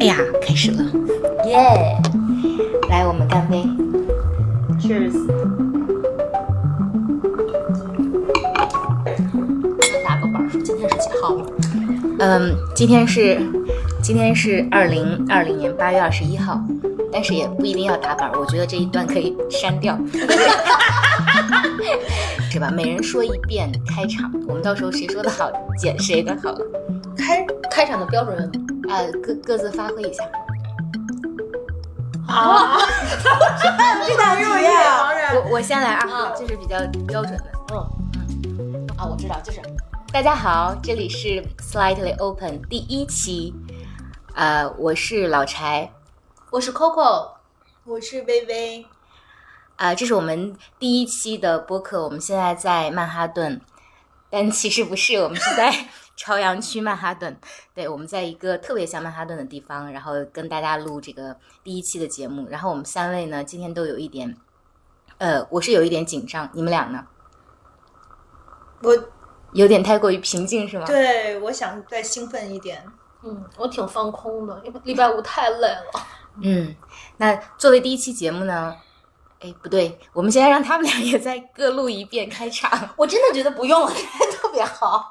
哎呀，开始了，耶、来，我们干杯。Cheers！先打个板今天是几号？嗯，今天是今天是二零二零年八月二十一号，但是也不一定要打板儿，我觉得这一段可以删掉，是吧？每人说一遍开场，我们到时候谁说的好剪谁的好，开开场的标准呃，各各自发挥一下。啊，这大入夜啊！我我先来啊啊，这是比较标准的。嗯。啊，我知道，就是。大家好，这里是 Slightly Open 第一期，呃，我是老柴，我是 Coco，我是微微，啊、这是我们第一期的播客，我们现在在曼哈顿，但其实不是，我们是在朝阳区曼哈顿。对，我们在一个特别像曼哈顿的地方，然后跟大家录这个第一期的节目。然后我们三位呢，今天都有一点，呃，我是有一点紧张，你们俩呢？我有点太过于平静是吗？对我想再兴奋一点。嗯，我挺放空的，因为礼拜五太累了。嗯，那作为第一期节目呢，哎，不对，我们现在让他们俩也再各录一遍开场。我真的觉得不用了，特别好。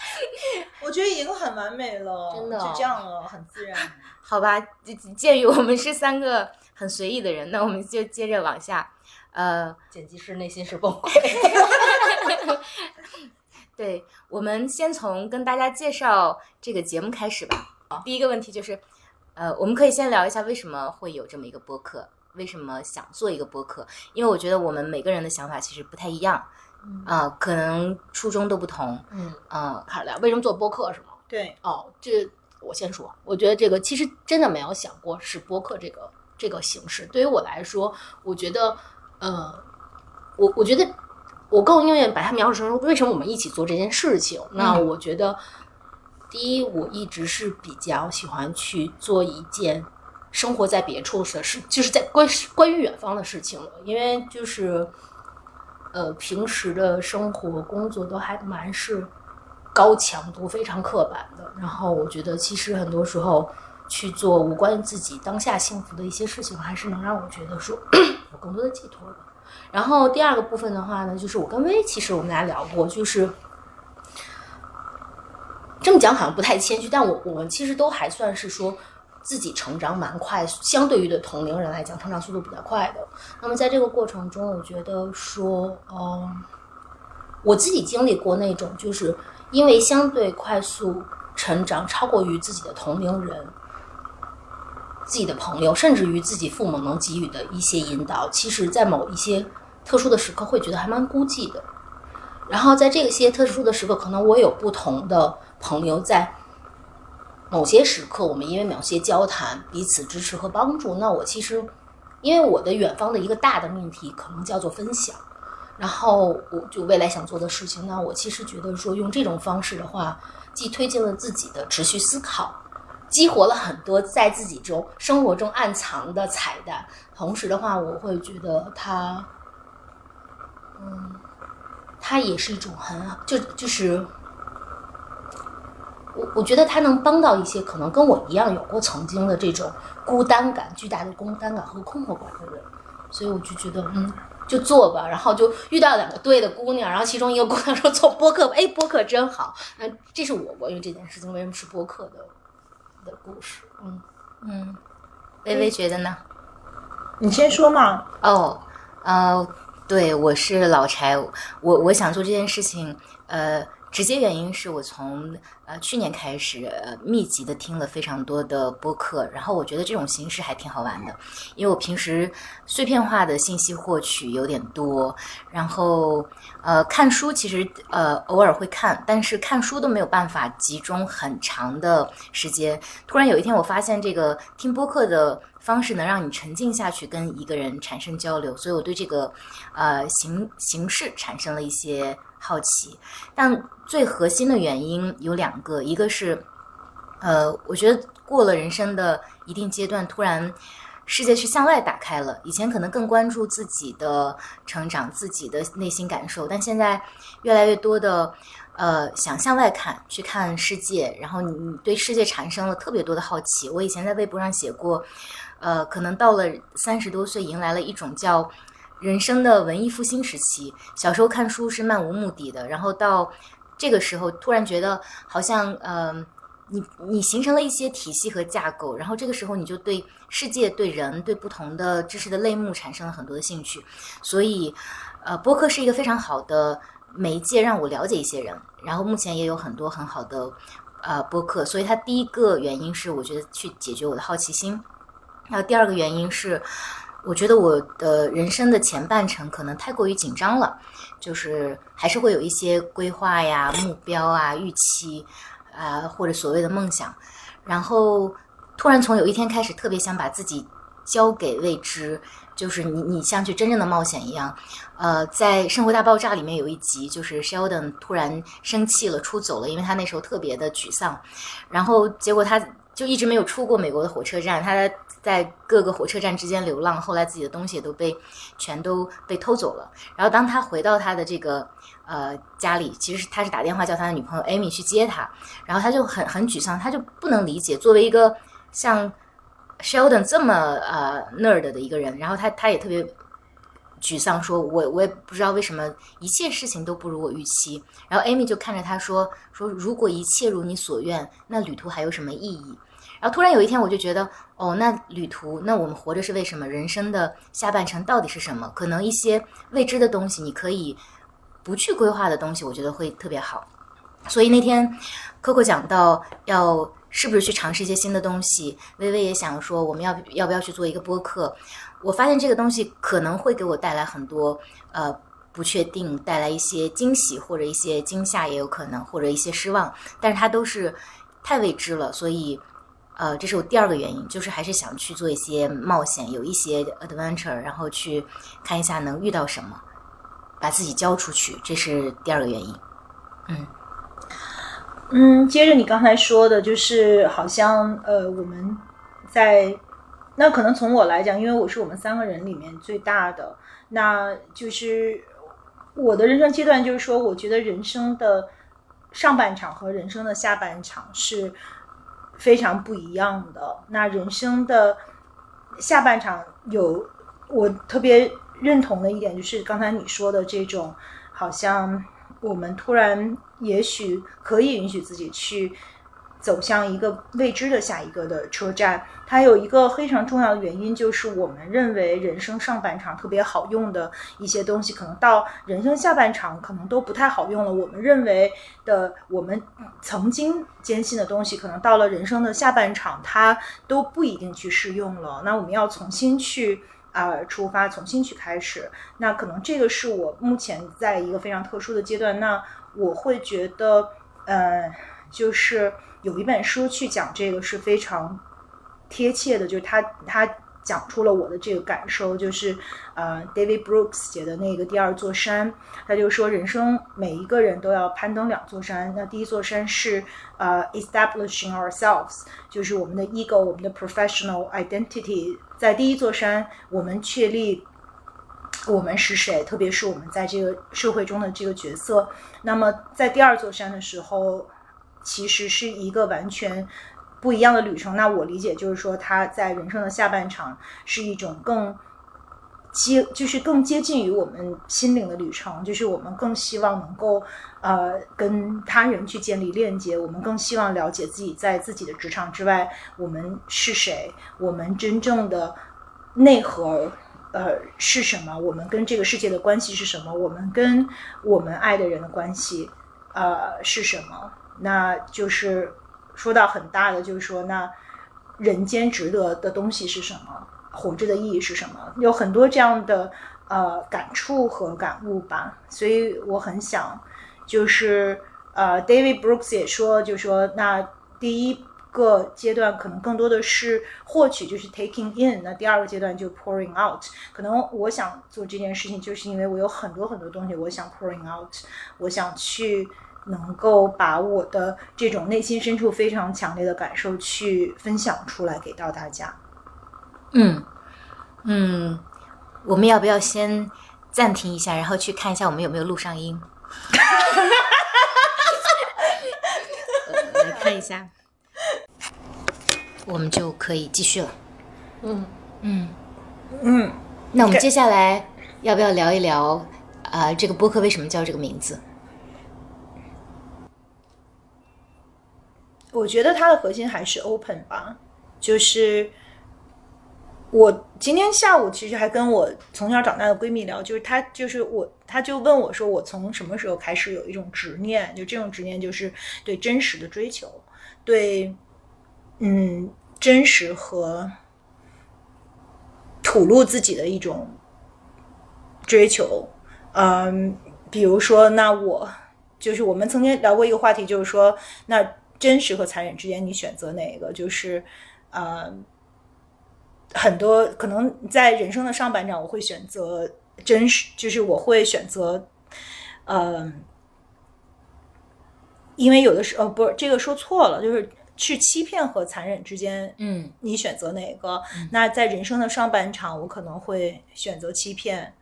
我觉得已经很完美了，真的就这样了，很自然。好吧，鉴鉴于我们是三个很随意的人，那我们就接着往下。呃，剪辑师内心是崩溃。对，我们先从跟大家介绍这个节目开始吧。第一个问题就是，呃，我们可以先聊一下为什么会有这么一个播客，为什么想做一个播客？因为我觉得我们每个人的想法其实不太一样，啊、可能初衷都不同，嗯，啊、开始聊为什么做播客是吗？对，哦，这我先说，我觉得这个其实真的没有想过是播客这个这个形式。对于我来说，我觉得，呃，我我觉得我更愿意把它描述成为什么我们一起做这件事情。那我觉得，第一，我一直是比较喜欢去做一件生活在别处的事，就是在关关于远方的事情了，因为就是。呃，平时的生活工作都还蛮是高强度、非常刻板的。然后我觉得，其实很多时候去做无关自己当下幸福的一些事情，还是能让我觉得说 有更多的寄托的。然后第二个部分的话呢，就是我跟薇，其实我们俩聊过，就是这么讲好像不太谦虚，但我我们其实都还算是说自己成长蛮快，相对于的同龄人来讲，成长速度比较快的。那么在这个过程中，我觉得说，嗯，我自己经历过那种，就是因为相对快速成长，超过于自己的同龄人、自己的朋友，甚至于自己父母能给予的一些引导，其实在某一些特殊的时刻，会觉得还蛮孤寂的。然后在这些特殊的时刻，可能我有不同的朋友在某些时刻，我们因为某些交谈，彼此支持和帮助。那我其实，因为我的远方的一个大的命题，可能叫做分享。然后我就未来想做的事情，那我其实觉得说用这种方式的话，既推进了自己的持续思考，激活了很多在自己中生活中暗藏的彩蛋，同时的话，我会觉得它，嗯，它也是一种很好，就就是。我我觉得他能帮到一些可能跟我一样有过曾经的这种孤单感、巨大的孤单感和困惑感的人，所以我就觉得，嗯，就做吧。然后就遇到两个对的姑娘，然后其中一个姑娘说做播客吧，哎，播客真好。那这是我关于这件事情为什么是播客的的故事。嗯，嗯，微微觉得呢？你先说嘛。哦，呃，对，我是老柴，我我想做这件事情，呃，直接原因是我从呃去年开始，呃，密集的听了非常多的播客，然后我觉得这种形式还挺好玩的，因为我平时碎片化的信息获取有点多，然后呃看书其实呃偶尔会看，但是看书都没有办法集中很长的时间。突然有一天，我发现这个听播客的方式能让你沉浸下去，跟一个人产生交流，所以我对这个呃形形式产生了一些好奇。但最核心的原因有两个，一个是呃，我觉得过了人生的一定阶段，突然世界是向外打开了。以前可能更关注自己的成长、自己的内心感受，但现在越来越多的呃想向外看，去看世界，然后你你对世界产生了特别多的好奇。我以前在微博上写过，呃，可能到了三十多岁，迎来了一种叫人生的文艺复兴时期。小时候看书是漫无目的的，然后到这个时候突然觉得好像呃。你你形成了一些体系和架构，然后这个时候你就对世界、对人、对不同的知识的类目产生了很多的兴趣，所以，呃，播客是一个非常好的媒介，让我了解一些人。然后目前也有很多很好的呃播客，所以它第一个原因是我觉得去解决我的好奇心，然后第二个原因是我觉得我的人生的前半程可能太过于紧张了，就是还是会有一些规划呀、目标啊、预期。啊，或者所谓的梦想，然后突然从有一天开始，特别想把自己交给未知，就是你你像去真正的冒险一样。呃，在《生活大爆炸》里面有一集，就是 Sheldon 突然生气了，出走了，因为他那时候特别的沮丧，然后结果他就一直没有出过美国的火车站，他在各个火车站之间流浪，后来自己的东西也都被全都被偷走了。然后当他回到他的这个。呃，家里其实他是打电话叫他的女朋友 Amy 去接他，然后他就很很沮丧，他就不能理解，作为一个像 Sheldon 这么呃 nerd 的一个人，然后他他也特别沮丧，说我我也不知道为什么一切事情都不如我预期。然后 Amy 就看着他说说如果一切如你所愿，那旅途还有什么意义？然后突然有一天我就觉得，哦，那旅途，那我们活着是为什么？人生的下半程到底是什么？可能一些未知的东西，你可以。不去规划的东西，我觉得会特别好。所以那天，Coco 讲到要是不是去尝试一些新的东西，微微也想说我们要要不要去做一个播客。我发现这个东西可能会给我带来很多呃不确定，带来一些惊喜或者一些惊吓也有可能，或者一些失望。但是它都是太未知了，所以呃这是我第二个原因，就是还是想去做一些冒险，有一些 adventure，然后去看一下能遇到什么。把自己交出去，这是第二个原因。嗯嗯，接着你刚才说的，就是好像呃，我们在那可能从我来讲，因为我是我们三个人里面最大的，那就是我的人生阶段，就是说，我觉得人生的上半场和人生的下半场是非常不一样的。那人生的下半场有我特别。认同的一点就是刚才你说的这种，好像我们突然也许可以允许自己去走向一个未知的下一个的车站。还有一个非常重要的原因，就是我们认为人生上半场特别好用的一些东西，可能到人生下半场可能都不太好用了。我们认为的我们曾经坚信的东西，可能到了人生的下半场，它都不一定去适用了。那我们要重新去。啊，出发重新去开始，那可能这个是我目前在一个非常特殊的阶段。那我会觉得，呃，就是有一本书去讲这个是非常贴切的，就是他他讲出了我的这个感受，就是呃，David Brooks 写的那个第二座山，他就说人生每一个人都要攀登两座山，那第一座山是呃，establishing ourselves，就是我们的 ego，我们的 professional identity。在第一座山，我们确立我们是谁，特别是我们在这个社会中的这个角色。那么，在第二座山的时候，其实是一个完全不一样的旅程。那我理解就是说，他在人生的下半场是一种更接，就是更接近于我们心灵的旅程，就是我们更希望能够。呃，跟他人去建立链接，我们更希望了解自己在自己的职场之外，我们是谁，我们真正的内核呃是什么，我们跟这个世界的关系是什么，我们跟我们爱的人的关系呃是什么？那就是说到很大的，就是说那人间值得的东西是什么？活着的意义是什么？有很多这样的呃感触和感悟吧，所以我很想。就是呃，David Brooks 也说，就说那第一个阶段可能更多的是获取，就是 taking in；那第二个阶段就 pouring out。可能我想做这件事情，就是因为我有很多很多东西，我想 pouring out，我想去能够把我的这种内心深处非常强烈的感受去分享出来给到大家。嗯嗯，我们要不要先暂停一下，然后去看一下我们有没有录上音？哈哈哈哈哈！来看一下，我们就可以继续了。嗯嗯，嗯，那我们接下来要不要聊一聊啊、这个播客为什么叫这个名字？我觉得它的核心还是 open 吧，就是我今天下午其实还跟我从小长大的闺蜜聊，就是她就是我，她就问我说，我从什么时候开始有一种执念？就这种执念就是对真实的追求，对嗯真实和吐露自己的一种追求。嗯，比如说，那我就是我们曾经聊过一个话题，就是说，那真实和残忍之间，你选择哪个？就是，呃，很多可能在人生的上半场，我会选择真实，就是我会选择，呃，因为有的时候，呃，不是这个说错了，就是是欺骗和残忍之间，嗯你选择哪个？那在人生的上半场，我可能会选择欺骗，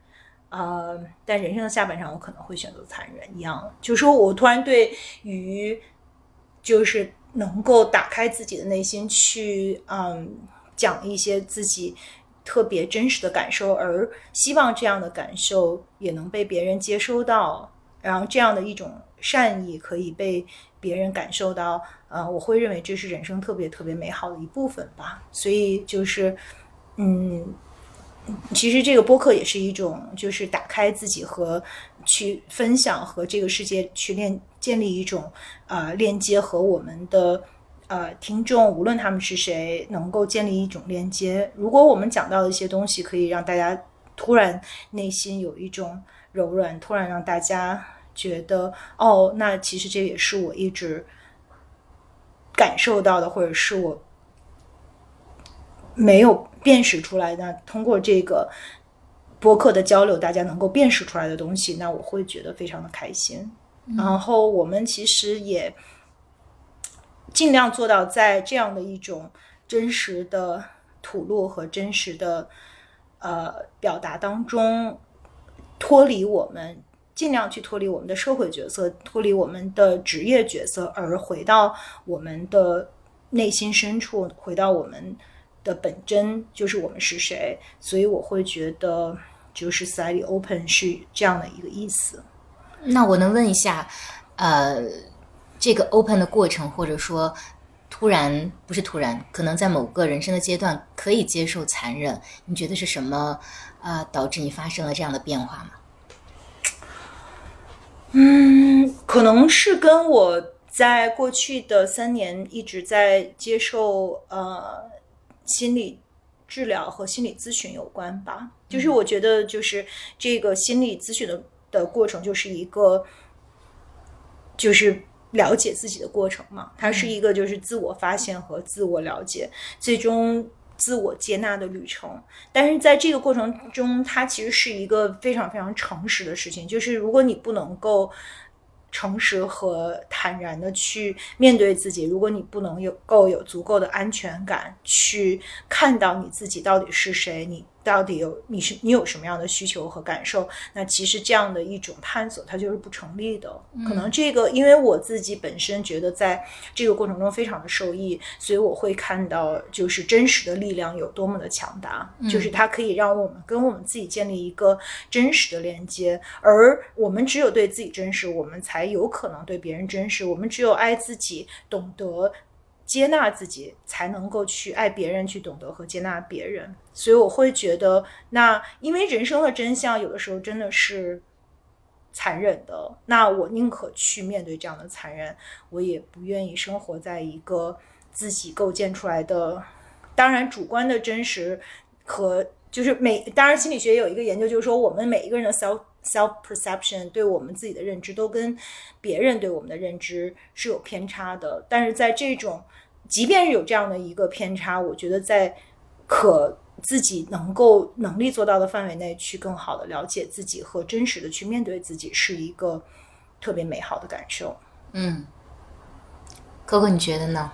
呃，但人生的下半场，我可能会选择残忍。一样，就是说我突然对于，就是能够打开自己的内心去，嗯，讲一些自己特别真实的感受，而希望这样的感受也能被别人接收到，然后这样的一种善意可以被别人感受到，呃，我会认为这是人生特别特别美好的一部分吧。所以就是，嗯，其实这个播客也是一种，就是打开自己和去分享和这个世界去链建立一种呃链接和我们的。呃，听众无论他们是谁，能够建立一种链接。如果我们讲到的一些东西，可以让大家突然内心有一种柔软，突然让大家觉得，哦，那其实这也是我一直感受到的，或者是我没有辨识出来的。通过这个播客的交流，大家能够辨识出来的东西，那我会觉得非常的开心。然后我们其实也尽量做到在这样的一种真实的吐露和真实的呃表达当中，脱离我们，尽量去脱离我们的社会角色，脱离我们的职业角色，而回到我们的内心深处，回到我们的本真，就是我们是谁。所以我会觉得，就是 slightly open 是这样的一个意思。那我能问一下，呃，这个 open 的过程，或者说突然不是突然，可能在某个人生的阶段可以接受残忍，你觉得是什么啊、呃导致你发生了这样的变化吗？嗯，可能是跟我在过去的三年一直在接受呃心理治疗和心理咨询有关吧。就是我觉得，就是这个心理咨询的的过程，就是一个就是了解自己的过程嘛。它是一个就是自我发现和自我了解，最终自我接纳的旅程。但是在这个过程中，它其实是一个非常非常诚实的事情。就是如果你不能够诚实和坦然的去面对自己，如果你不能有够有足够的安全感去看到你自己到底是谁，你到底有你是你有什么样的需求和感受，那其实这样的一种探索它就是不成立的。可能这个因为我自己本身觉得在这个过程中非常的受益，所以我会看到就是真实的力量有多么的强大，就是它可以让我们跟我们自己建立一个真实的连接，而我们只有对自己真实，我们才有可能对别人真实。我们只有爱自己，懂得接纳自己，才能够去爱别人，去懂得和接纳别人。所以我会觉得，那因为人生的真相有的时候真的是残忍的，那我宁可去面对这样的残忍，我也不愿意生活在一个自己构建出来的，当然主观的真实和就是每，当然心理学有一个研究，就是说我们每一个人的 self self perception 对我们自己的认知都跟别人对我们的认知是有偏差的，但是在这种即便是有这样的一个偏差，我觉得在可自己能够能力做到的范围内，去更好的了解自己和真实的去面对自己，是一个特别美好的感受。嗯哥哥你觉得呢？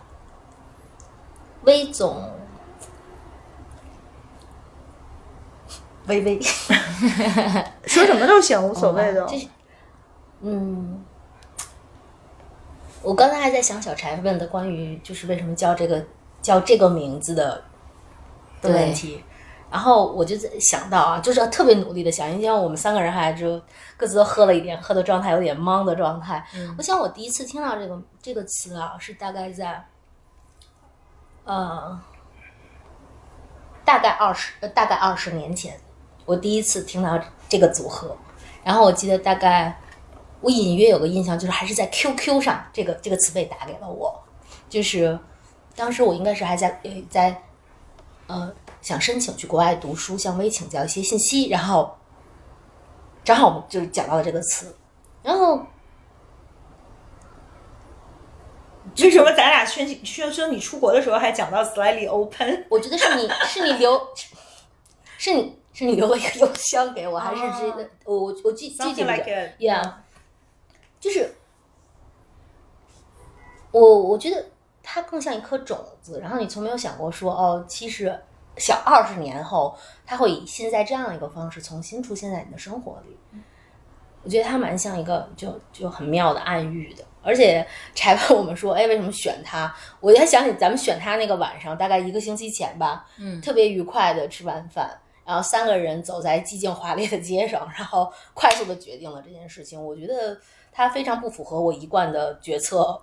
威总，微微。说什么都行，无所谓的。这是，嗯，我刚才还在想小柴问的关于就是为什么叫这个叫这个名字的的问题，然后我就在想到啊，就是特别努力的想，因为我们三个人还就各自都喝了一点，喝的状态有点懵的状态。我想我第一次听到这个这个词啊，是大概在呃大概二十呃大概二十年前，我第一次听到这个组合，然后我记得大概。我隐约有个印象，就是还是在 QQ 上，这个这个词被打给了我，就是当时我应该是还在呃在呃想申请去国外读书，向微请教一些信息，然后正好我们就讲到了这个词，然后为什么咱俩宣宣说你出国的时候还讲到 slightly open？我觉得是你是你留 是你是你留了一个邮箱给我，还是这个我我记记记不得，Yeah。就是我，我觉得它更像一颗种子，然后你从没有想过说，哦，其实小二十年后，它会以现在这样一个方式重新出现在你的生活里。我觉得它蛮像一个就就很妙的暗喻的，而且柴问我们说，哎，为什么选它？我还想起咱们选它那个晚上，大概一个星期前吧，嗯，特别愉快的吃完饭，然后三个人走在寂静华丽的街上，然后快速的决定了这件事情。我觉得。它非常不符合我一贯的决策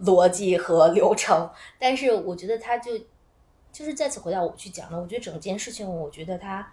逻辑和流程，但是我觉得它就就是再次回到我去讲了。我觉得整件事情，我觉得它，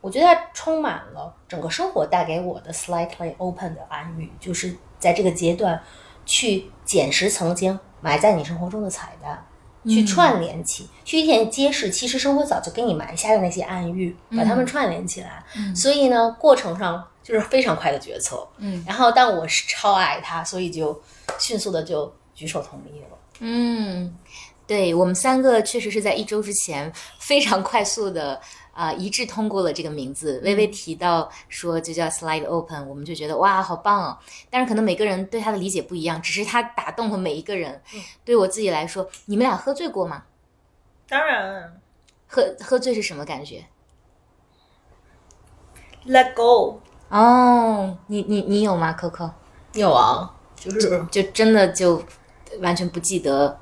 我觉得它充满了整个生活带给我的 slightly open 的暗语，就是在这个阶段去捡拾曾经埋在你生活中的彩蛋，去串联起，去一点揭示，其实生活早就给你埋下的那些暗喻，把它们串联起来。所以呢，过程上。就是非常快的决策，嗯，然后但我是超爱他，所以就迅速的就举手同意了。嗯，对我们三个确实是在一周之前非常快速的啊一致通过了这个名字。微微提到说就叫 Slide Open，我们就觉得哇好棒哦。但是可能每个人对他的理解不一样，只是他打动了每一个人。对我自己来说，你们俩喝醉过吗？当然，喝喝醉是什么感觉？Let go。哦，你你你有吗，Coco？有啊，就是就真的就完全不记得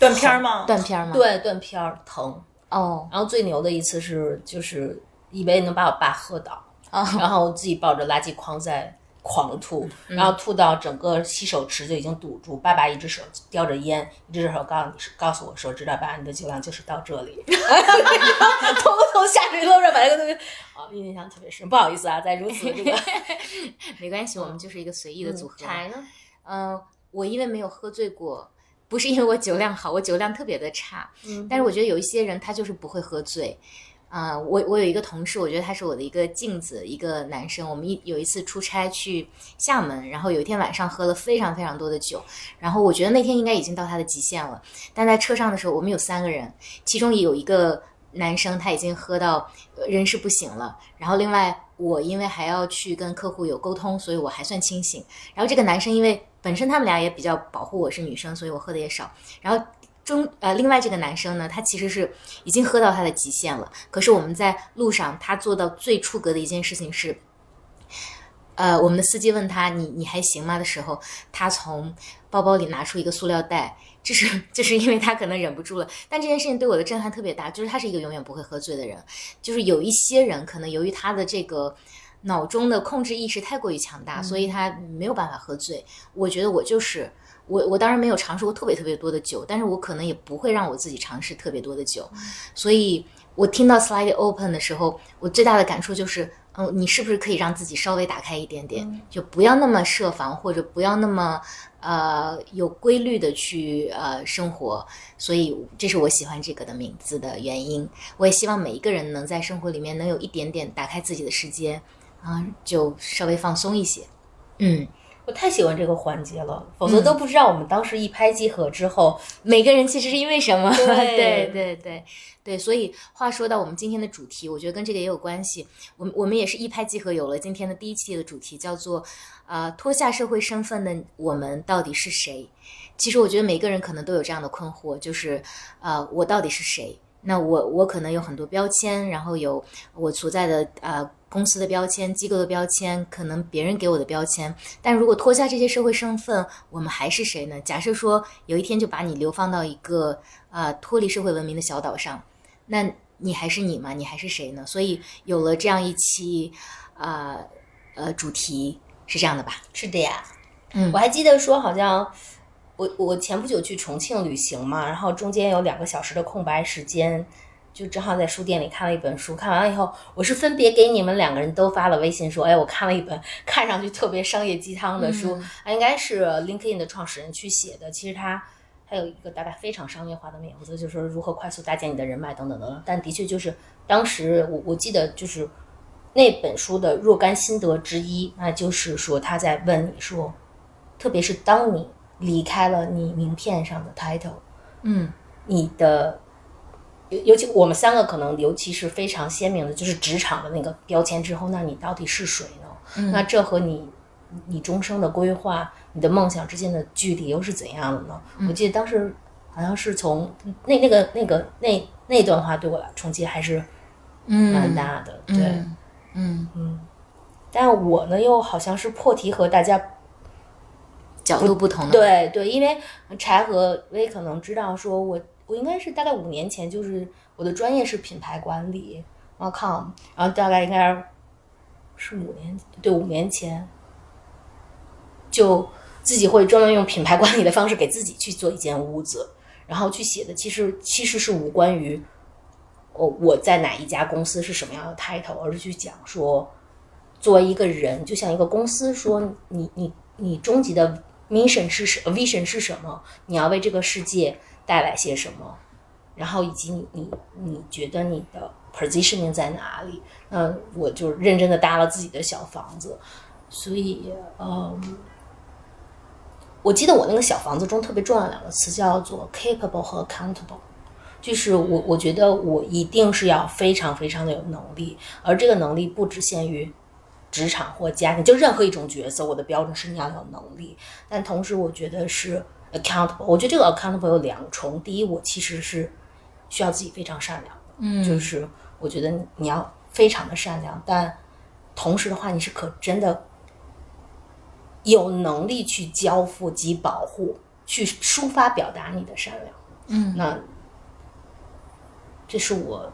断片吗？断片吗？对，断片儿疼哦。然后最牛的一次是，就是以为能把我爸喝倒，然后自己抱着垃圾筐在。狂吐，然后吐到整个洗手池就已经堵住。爸爸一只手叼着烟，一只手告诉你告诉我说：“知道吧？你的酒量就是到这里。”偷偷下水路上把那个东西，啊，印象特别深。不好意思啊，在如此这个 没关系，我们就是一个随意的组合。柴呢？嗯，我因为没有喝醉过，不是因为我酒量好，我酒量特别的差。嗯，但是我觉得有一些人他就是不会喝醉。啊，我我有一个同事，我觉得他是我的一个镜子，一个男生。我们一有一次出差去厦门，然后有一天晚上喝了非常非常多的酒，然后我觉得那天应该已经到他的极限了。但在车上的时候，我们有三个人，其中有一个男生他已经喝到人事不省了，然后另外我因为还要去跟客户有沟通，所以我还算清醒。然后这个男生因为本身他们俩也比较保护我是女生，所以我喝的也少。然后。中呃，另外这个男生呢，他其实是已经喝到他的极限了。可是我们在路上，他做到最出格的一件事情是，呃，我们的司机问他你你还行吗的时候，他从包包里拿出一个塑料袋，这是就是因为他可能忍不住了。但这件事情对我的震撼特别大，就是他是一个永远不会喝醉的人。就是有一些人可能由于他的这个脑中的控制意识太过于强大，所以他没有办法喝醉。我觉得我就是。我我当然没有尝试过特别特别多的酒，但是我可能也不会让我自己尝试特别多的酒，所以我听到 slightly open 的时候，我最大的感触就是，嗯，你是不是可以让自己稍微打开一点点，就不要那么设防，或者不要那么呃有规律的去呃生活，所以这是我喜欢这个的名字的原因。我也希望每一个人能在生活里面能有一点点打开自己的时间，啊，就稍微放松一些，嗯。我太喜欢这个环节了，否则都不知道我们当时一拍即合之后，每个人其实是因为什么？对对对对对。所以话说到我们今天的主题，我觉得跟这个也有关系。我们我们也是一拍即合，有了今天的第一期的主题，叫做呃脱下社会身份的我们到底是谁？其实我觉得每个人可能都有这样的困惑，就是呃我到底是谁？那我我可能有很多标签，然后有我所在的呃公司的标签、机构的标签，可能别人给我的标签。但如果脱下这些社会身份，我们还是谁呢？假设说有一天就把你流放到一个呃脱离社会文明的小岛上，那你还是你吗？你还是谁呢？所以有了这样一期啊呃主题是这样的吧？是的呀，嗯我还记得说好像。我我前不久去重庆旅行嘛，然后中间有两个小时的空白时间，就正好在书店里看了一本书。看完了以后，我是分别给你们两个人都发了微信说：“哎，我看了一本 看上去特别商业鸡汤的书，啊，应该是 LinkedIn 的创始人去写的。其实他还有一个大概非常商业化的名字，就是说如何快速搭建你的人脉等等等等。但的确就是当时我我记得就是那本书的若干心得之一，那就是说他在问你说，特别是当你。离开了你名片上的 title，嗯，你的尤尤其我们三个可能尤其是非常鲜明的，就是职场的那个标签之后，那你到底是谁呢？嗯、那这和你你终生的规划、你的梦想之间的距离又是怎样的呢？嗯、我记得当时好像是从那那个那个那那段话对我来冲击还是蛮大的，嗯、对，嗯。嗯，但我呢又好像是破题和大家。角度不同的，对对，因为柴和薇可能知道，说我我应该是大概五年前，就是我的专业是品牌管理，com，然后大概应该是五年，对，五年前就自己会专门用品牌管理的方式给自己去做一间屋子，然后去写的，其实其实是无关于我我在哪一家公司是什么样的 title，而是去讲说，作为一个人，就像一个公司说，你你你终极的。Mission 是什 vision 是什么？你要为这个世界带来些什么？然后以及你你你觉得你的 positioning 在哪里？那我就认真的搭了自己的小房子，所以嗯，我记得我那个小房子中特别重要两个词叫做 capable 和 accountable，就是我我觉得我一定是要非常非常的有能力，而这个能力不只限于。职场或家庭，就任何一种角色，我的标准是你要有能力，但同时我觉得是 accountable。我觉得这个 accountable 有两重，第一，我其实是需要自己非常善良的，嗯，就是我觉得你要非常的善良，但同时的话，你是可真的有能力去交付及保护，去抒发表达你的善良，嗯，那这是我。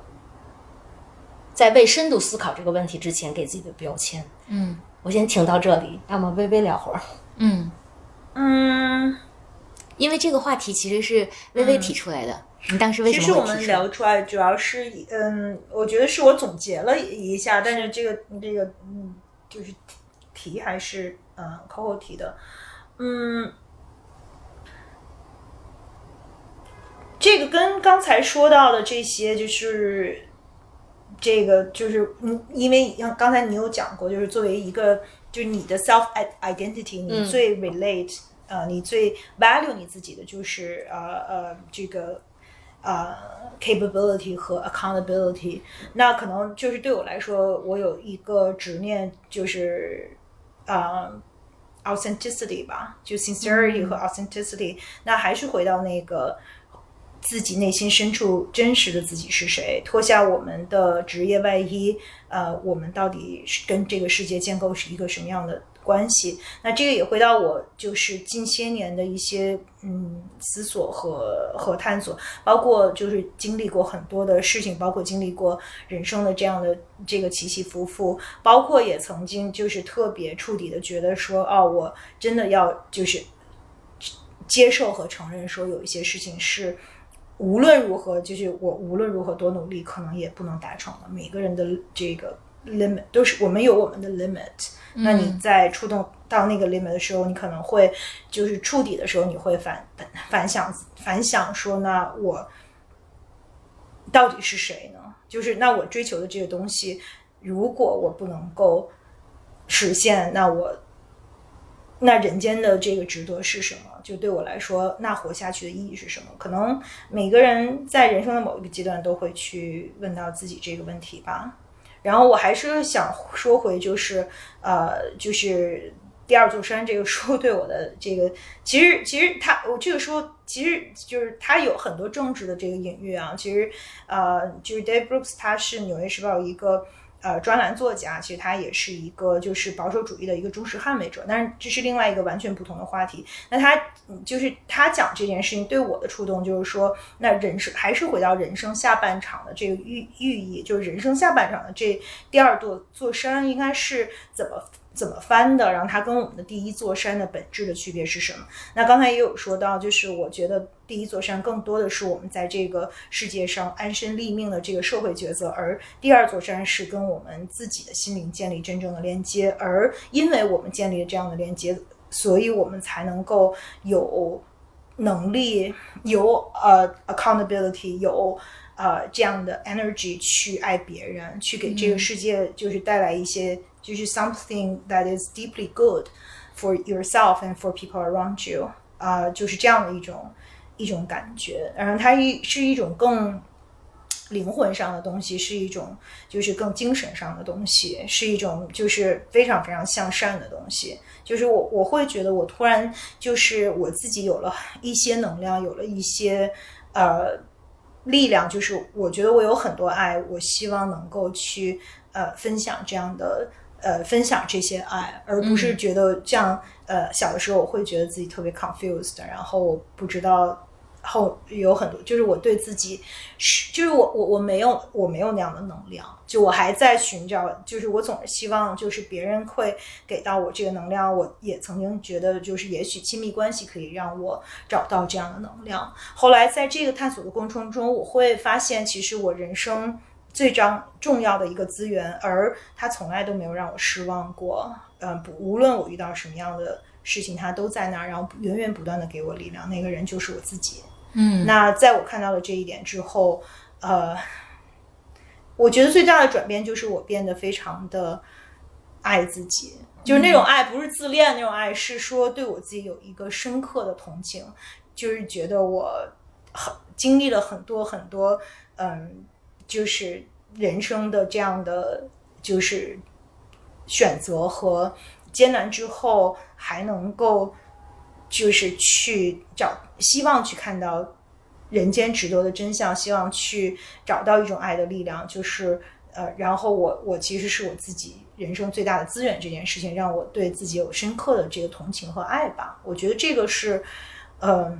在未深度思考这个问题之前，给自己的标签。嗯，我先停到这里，那么微微聊会儿。嗯嗯，因为这个话题其实是微微提出来的。你当时为什么其实我们会提出来？聊出来，主要是嗯，我觉得是我总结了一下，但是这个这个嗯，就是题还是嗯 Coco 提的，嗯。这个跟刚才说到的这些，就是这个就是嗯，因为像刚才你有讲过，就是作为一个就是你的 self identity，你最 relate、呃，你最 value 你自己的就是呃呃这个呃 capability 和 accountability。那可能就是对我来说，我有一个执念，就是呃 authenticity 吧，就 sincerity 和 authenticity、那还是回到那个。自己内心深处真实的自己是谁？脱下我们的职业外衣，呃，我们到底是跟这个世界建构是一个什么样的关系？那这个也回到我就是近些年的一些嗯思索和和探索，包括就是经历过很多的事情，包括经历过人生的这样的这个起起伏伏，包括也曾经就是特别触底的觉得说，哦，我真的要就是接受和承认说有一些事情是。无论如何，就是我无论如何多努力，可能也不能达成的。每个人的这个 limit 都是我们有我们的 limit、嗯。那你在触动到那个 limit 的时候，你可能会就是触底的时候，你会反反想反想说，那我到底是谁呢？就是那我追求的这个东西，如果我不能够实现，那我那人间的这个值得是什么？就对我来说，那活下去的意义是什么？可能每个人在人生的某一个阶段都会去问到自己这个问题吧。然后我还是想说回，就是呃，就是第二座山》这个书对我的这个，其实其实它我这个书其实就是它有很多政治的这个隐喻啊。其实呃，就是 Dave Brooks 他是《纽约时报》一个。呃，专栏作家，其实他也是一个就是保守主义的一个忠实捍卫者，但是这是另外一个完全不同的话题。那他就是他讲这件事情对我的触动，就是说，那人生还是回到人生下半场的这个寓寓意，就是人生下半场的这第二座座山应该是怎么。怎么翻的？然后它跟我们的第一座山的本质的区别是什么？那刚才也有说到，就是我觉得第一座山更多的是我们在这个世界上安身立命的这个社会角色，而第二座山是跟我们自己的心灵建立真正的连接。而因为我们建立了这样的连接，所以我们才能够有能力、有呃 accountability、有呃这样的 energy 去爱别人，去给这个世界就是带来一些。就是 something that is deeply good for yourself and for people around you 啊，就是这样的一种一种感觉。然后它一是一种更灵魂上的东西，是一种就是更精神上的东西，是一种就是非常非常向善的东西。就是我我会觉得我突然就是我自己有了一些能量，有了一些呃力量，就是我觉得我有很多爱，我希望能够去呃分享这样的。呃，分享这些爱，而不是觉得这样。呃，小的时候我会觉得自己特别 confused，然后我不知道后有很多，就是我对自己是，就是我我我没有我没有那样的能量，就我还在寻找，就是我总是希望就是别人会给到我这个能量。我也曾经觉得，就是也许亲密关系可以让我找到这样的能量。后来在这个探索的过程中，我会发现，其实我人生。最张重要的一个资源，而他从来都没有让我失望过。嗯，不，无论我遇到什么样的事情，他都在那儿，然后源源不断的给我力量。那个人就是我自己。嗯，那在我看到了这一点之后，呃，我觉得最大的转变就是我变得非常的爱自己，就是那种爱不是自恋那种爱，是说对我自己有一个深刻的同情，就是觉得我很经历了很多很多，嗯。就是人生的这样的，就是选择和艰难之后，还能够就是去找希望，去看到人间值得的真相，希望去找到一种爱的力量。就是呃，然后我我其实是我自己人生最大的资源，这件事情让我对自己有深刻的这个同情和爱吧。我觉得这个是，嗯，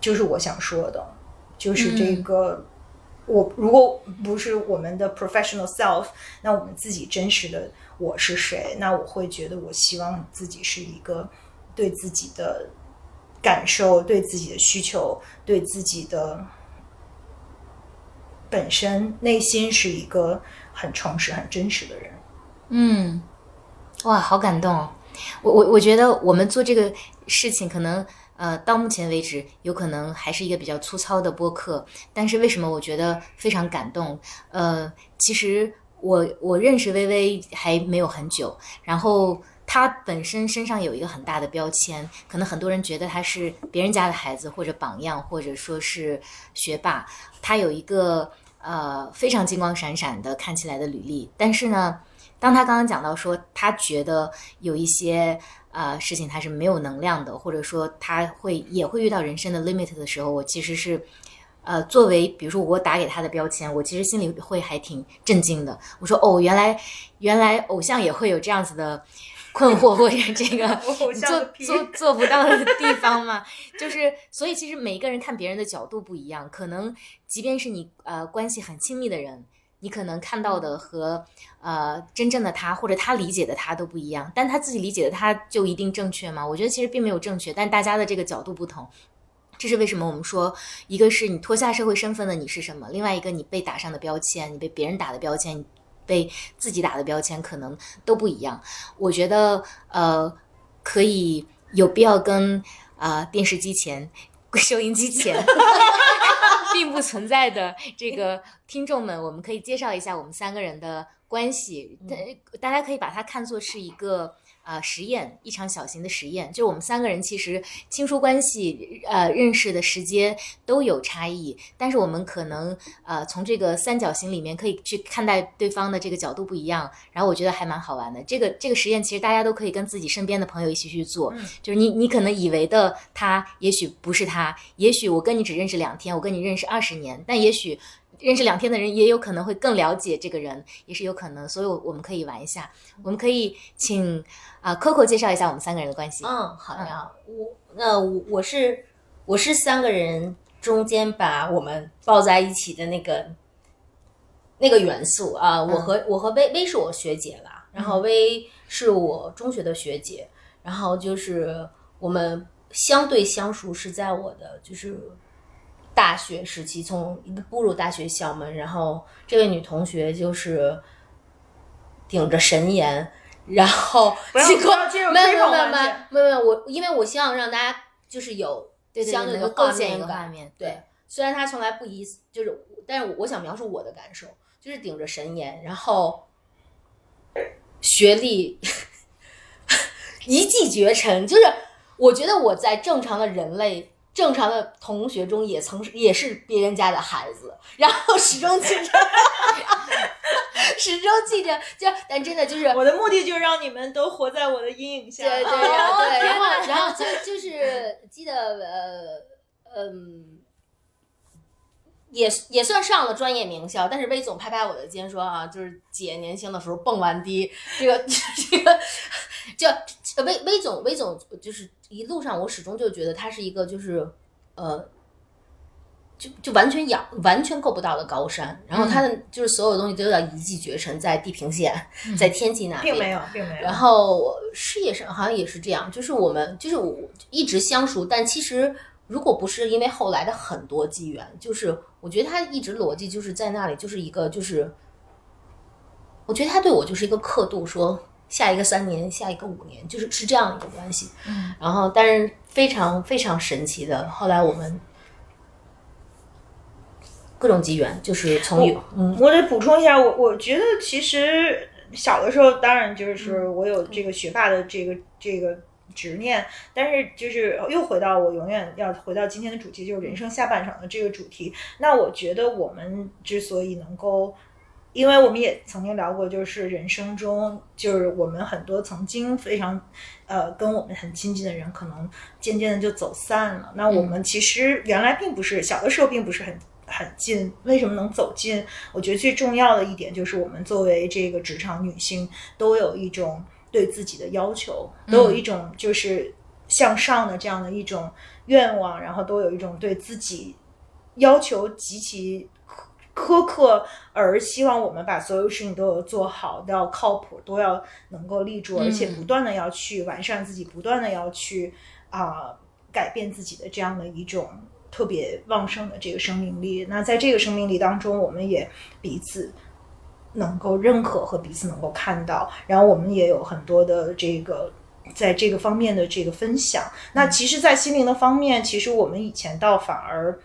就是我想说的，就是这个。我如果不是我们的 professional self，那我们自己真实的我是谁？那我会觉得，我希望自己是一个对自己的感受、对自己的需求、对自己的本身内心是一个很诚实、很真实的人。嗯，哇，好感动！我我我觉得我们做这个事情可能。呃，到目前为止，有可能还是一个比较粗糙的播客，但是为什么我觉得非常感动？呃，其实我我认识微微还没有很久，然后他本身身上有一个很大的标签，可能很多人觉得他是别人家的孩子，或者榜样，或者说是学霸，他有一个呃非常金光闪闪的看起来的履历，但是呢，当他刚刚讲到说他觉得有一些。呃，事情他是没有能量的，或者说他会也会遇到人生的 limit 的时候，我其实是，呃，作为比如说我打给他的标签，我其实心里会还挺震惊的。我说哦，原来原来偶像也会有这样子的困惑或者这个 做做做不到的地方嘛？就是所以其实每一个人看别人的角度不一样，可能即便是你呃关系很亲密的人。你可能看到的和呃真正的他或者他理解的他都不一样，但他自己理解的他就一定正确吗？我觉得其实并没有正确，但大家的这个角度不同，这是为什么我们说，一个是你脱下社会身份的你是什么，另外一个你被打上的标签，你被别人打的标签，被自己打的标签可能都不一样。我觉得呃可以有必要跟啊电视机前、收音机前。并不存在的这个听众们，我们可以介绍一下我们三个人的关系。大大家可以把它看作是一个呃实验，一场小型的实验，就我们三个人其实亲疏关系呃认识的时间都有差异，但是我们可能呃从这个三角形里面可以去看待对方的这个角度不一样，然后我觉得还蛮好玩的。这个这个实验其实大家都可以跟自己身边的朋友一起去做，就是你你可能以为的他，也许不是他，也许我跟你只认识两天，我跟你认识二十年，但也许。认识两天的人也有可能会更了解这个人，也是有可能，所以我们可以玩一下。我们可以请啊 Coco 介绍一下我们三个人的关系。嗯，好呀，我那我我是我是三个人中间把我们抱在一起的那个那个元素啊。我和我和薇薇是我学姐啦，然后薇是我中学的学姐，然后就是我们相对相熟是在我的就是。大学时期，从步入大学校门，然后这位女同学就是顶着神颜，然后不要不要进入没有没有没有没有没有我，因为我希望让大家就是有相对的构建一个画面。对，虽然她从来不以就是，但是我想描述我的感受，就是顶着神颜，然后学历 一骑绝尘，就是我觉得我在正常的人类。正常的同学中也曾也是别人家的孩子，然后始终记着，始终记着，就但真的就是我的目的，就是让你们都活在我的阴影下。对对对，然后然后就就是记得呃嗯，也也算上了专业名校，但是魏总拍拍我的肩说啊，就是姐年轻的时候蹦完迪，这个这个就。魏魏总，魏总就是一路上，我始终就觉得他是一个，就是呃，就就完全仰，完全够不到的高山。然后他的就是所有东西都要一骑绝尘，在地平线，在天际那边，并没有，并没有。然后事业上好像也是这样，就是我们就是我一直相熟，但其实如果不是因为后来的很多机缘，就是我觉得他一直逻辑就是在那里，就是一个就是，我觉得他对我就是一个刻度说。下一个三年，下一个五年，就是是这样一个关系。嗯，然后但是非常非常神奇的，后来我们各种机缘，就是从有，嗯，我得补充一下，我我觉得其实小的时候，当然就是我有这个学霸的这个这个执念，但是就是又回到我永远要回到今天的主题，就是人生下半场的这个主题。那我觉得我们之所以能够。因为我们也曾经聊过，就是人生中，就是我们很多曾经非常，呃，跟我们很亲近的人，可能渐渐的就走散了。那我们其实原来并不是小的时候并不是很 很近，为什么能走近？我觉得最重要的一点就是我们作为这个职场女性，都有一种对自己的要求，都有一种就是向上的这样的一种愿望，然后都有一种对自己要求极其。苛刻，而希望我们把所有事情都有做好，都要靠谱，都要能够立住，而且不断的要去完善自己，不断的要去啊改变自己的这样的一种特别旺盛的这个生命力。那在这个生命力当中，我们也彼此能够认可和彼此能够看到，然后我们也有很多的这个在这个方面的这个分享。那其实，在心灵的方面，其实我们以前倒反而。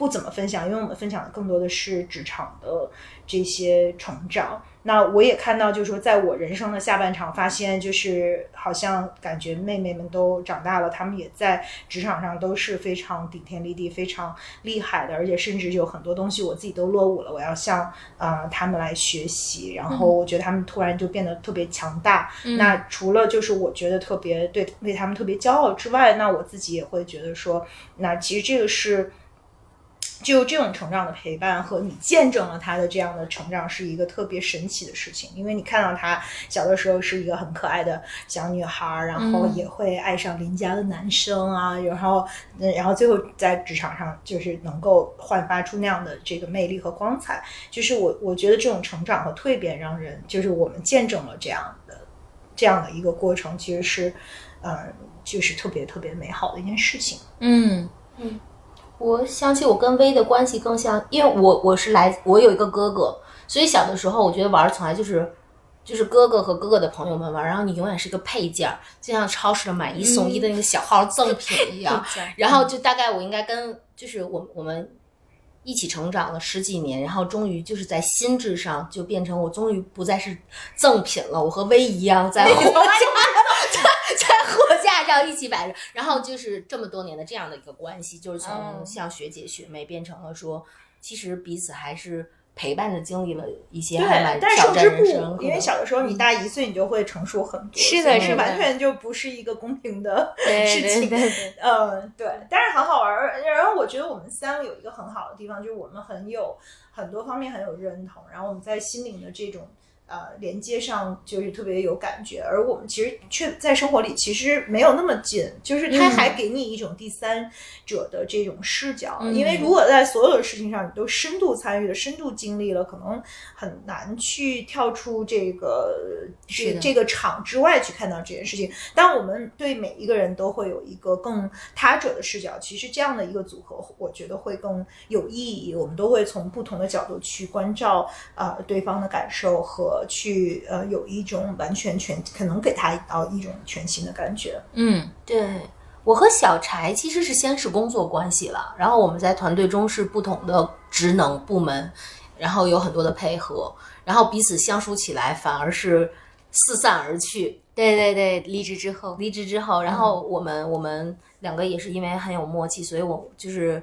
不怎么分享，因为我们分享的更多的是职场的这些成长。那我也看到，就是说，在我人生的下半场，发现就是好像感觉妹妹们都长大了，她们也在职场上都是非常顶天立地、非常厉害的，而且甚至有很多东西我自己都落伍了，我要向啊他们来学习。然后我觉得他们突然就变得特别强大。那除了就是我觉得特别对为他们特别骄傲之外，那我自己也会觉得说，那其实这个是。就这种成长的陪伴和你见证了他的这样的成长，是一个特别神奇的事情。因为你看到他小的时候是一个很可爱的小女孩，然后也会爱上邻家的男生啊，然后，然后最后在职场上就是能够焕发出那样的这个魅力和光彩。就是我我觉得这种成长和蜕变，让人就是我们见证了这样的这样的一个过程，其实是，嗯，就是特别特别美好的一件事情。嗯嗯。我想起我跟薇的关系更像，因为我我是来，我有一个哥哥，所以小的时候我觉得玩从来就是，就是哥哥和哥哥的朋友们玩，然后你永远是个配件儿，就像超市的买一送一的那个小号赠品一样。然后就大概我应该跟就是我我们一起成长了十几年，然后终于就是在心智上就变成我终于不再是赠品了，我和薇一样在。照一起摆着。然后就是这么多年的这样的一个关系，就是从嗯像学姐学妹变成了说，其实彼此还是陪伴的经历了一些对还蛮，但是挑战受之不武，人生因为小的时候你大一岁，你就会成熟很多，是的是的完全就不是一个公平的 事情。嗯，对，但是很好玩儿。然后我觉得我们三个有一个很好的地方，就是我们很有很多方面很有认同，然后我们在心灵的这种呃连接上就是特别有感觉，而我们其实却在生活里其实没有那么近，就是它嗯还给你一种第三者的这种视角。嗯因为如果在所有的事情上你都深度参与了、深度经历了，可能很难去跳出这个是这这个场之外去看到这件事情。但我们对每一个人都会有一个更他者的视角，其实这样的一个组合，我觉得会更有意义。我们都会从不同的角度去关照呃对方的感受和去呃有一种完全全可能给他到一种全新的感觉。嗯对我和小柴其实是先是工作关系了，然后我们在团队中是不同的职能部门，然后有很多的配合，然后彼此相处起来反而是四散而去。对对对，离职之后，离职之后，然后我们、我们两个也是因为很有默契，所以我就是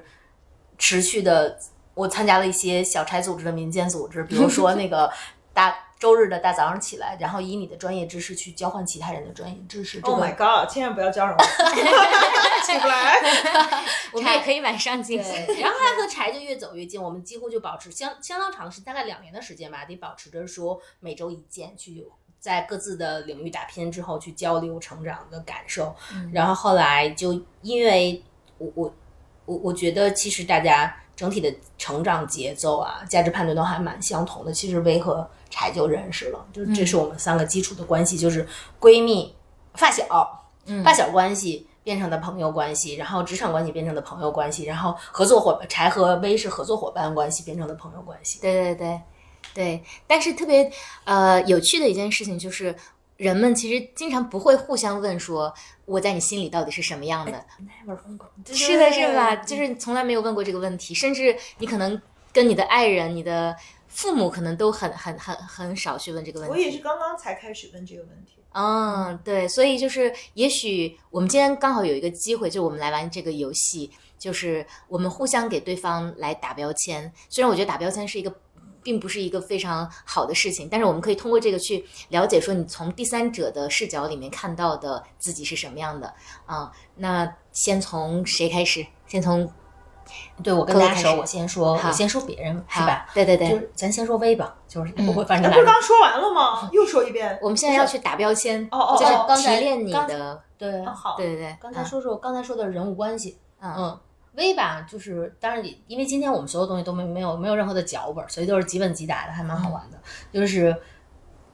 持续的，我参加了一些小柴组织的民间组织，比如说那个大周日的大早上起来，然后以你的专业知识去交换其他人的专业知识。这 Oh my god！千万不要叫上我，起不来。我们也可以晚上进行。然后他和柴就越走越近，我们几乎就保持相相当长的时间，大概两年的时间吧，得保持着说每周一见，去在各自的领域打拼之后去交流成长的感受。然后后来就因为我我我我觉得其实大家整体的成长节奏啊、价值判断都还蛮相同的。其实维和柴就认识了，就这是我们三个基础的关系，就是闺蜜、发小，嗯发小关系。变成的朋友关系，然后职场关系变成的朋友关系，然后合作伙伴柴和薇是合作伙伴关系变成的朋友关系。对对对对，但是特别呃有趣的一件事情就是，人们其实经常不会互相问说我在你心里到底是什么样的。是的，是吧？就是从来没有问过这个问题，甚至你可能跟你的爱人、你的父母可能都很很很很少去问这个问题。我也是刚刚才开始问这个问题。嗯，对，所以就是，也许我们今天刚好有一个机会，就我们来玩这个游戏，就是我们互相给对方来打标签。虽然我觉得打标签是一个，并不是一个非常好的事情，但是我们可以通过这个去了解，说你从第三者的视角里面看到的自己是什么样的啊、那先从谁开始？先从对我跟大家说，我先说，我先说别人是吧？对对对，就是咱先说薇吧，就是嗯我反正，不是刚说完了吗？又说一遍。我们现在要去打标签，哦哦就是哦刚才提炼你的，对哦，好，对对对，刚才说说刚才说的人物关系，嗯，嗯嗯，微吧，就是当然也，因为今天我们所有东西都没没有没有任何的脚本，所以都是即问即答的，还蛮好玩的。就是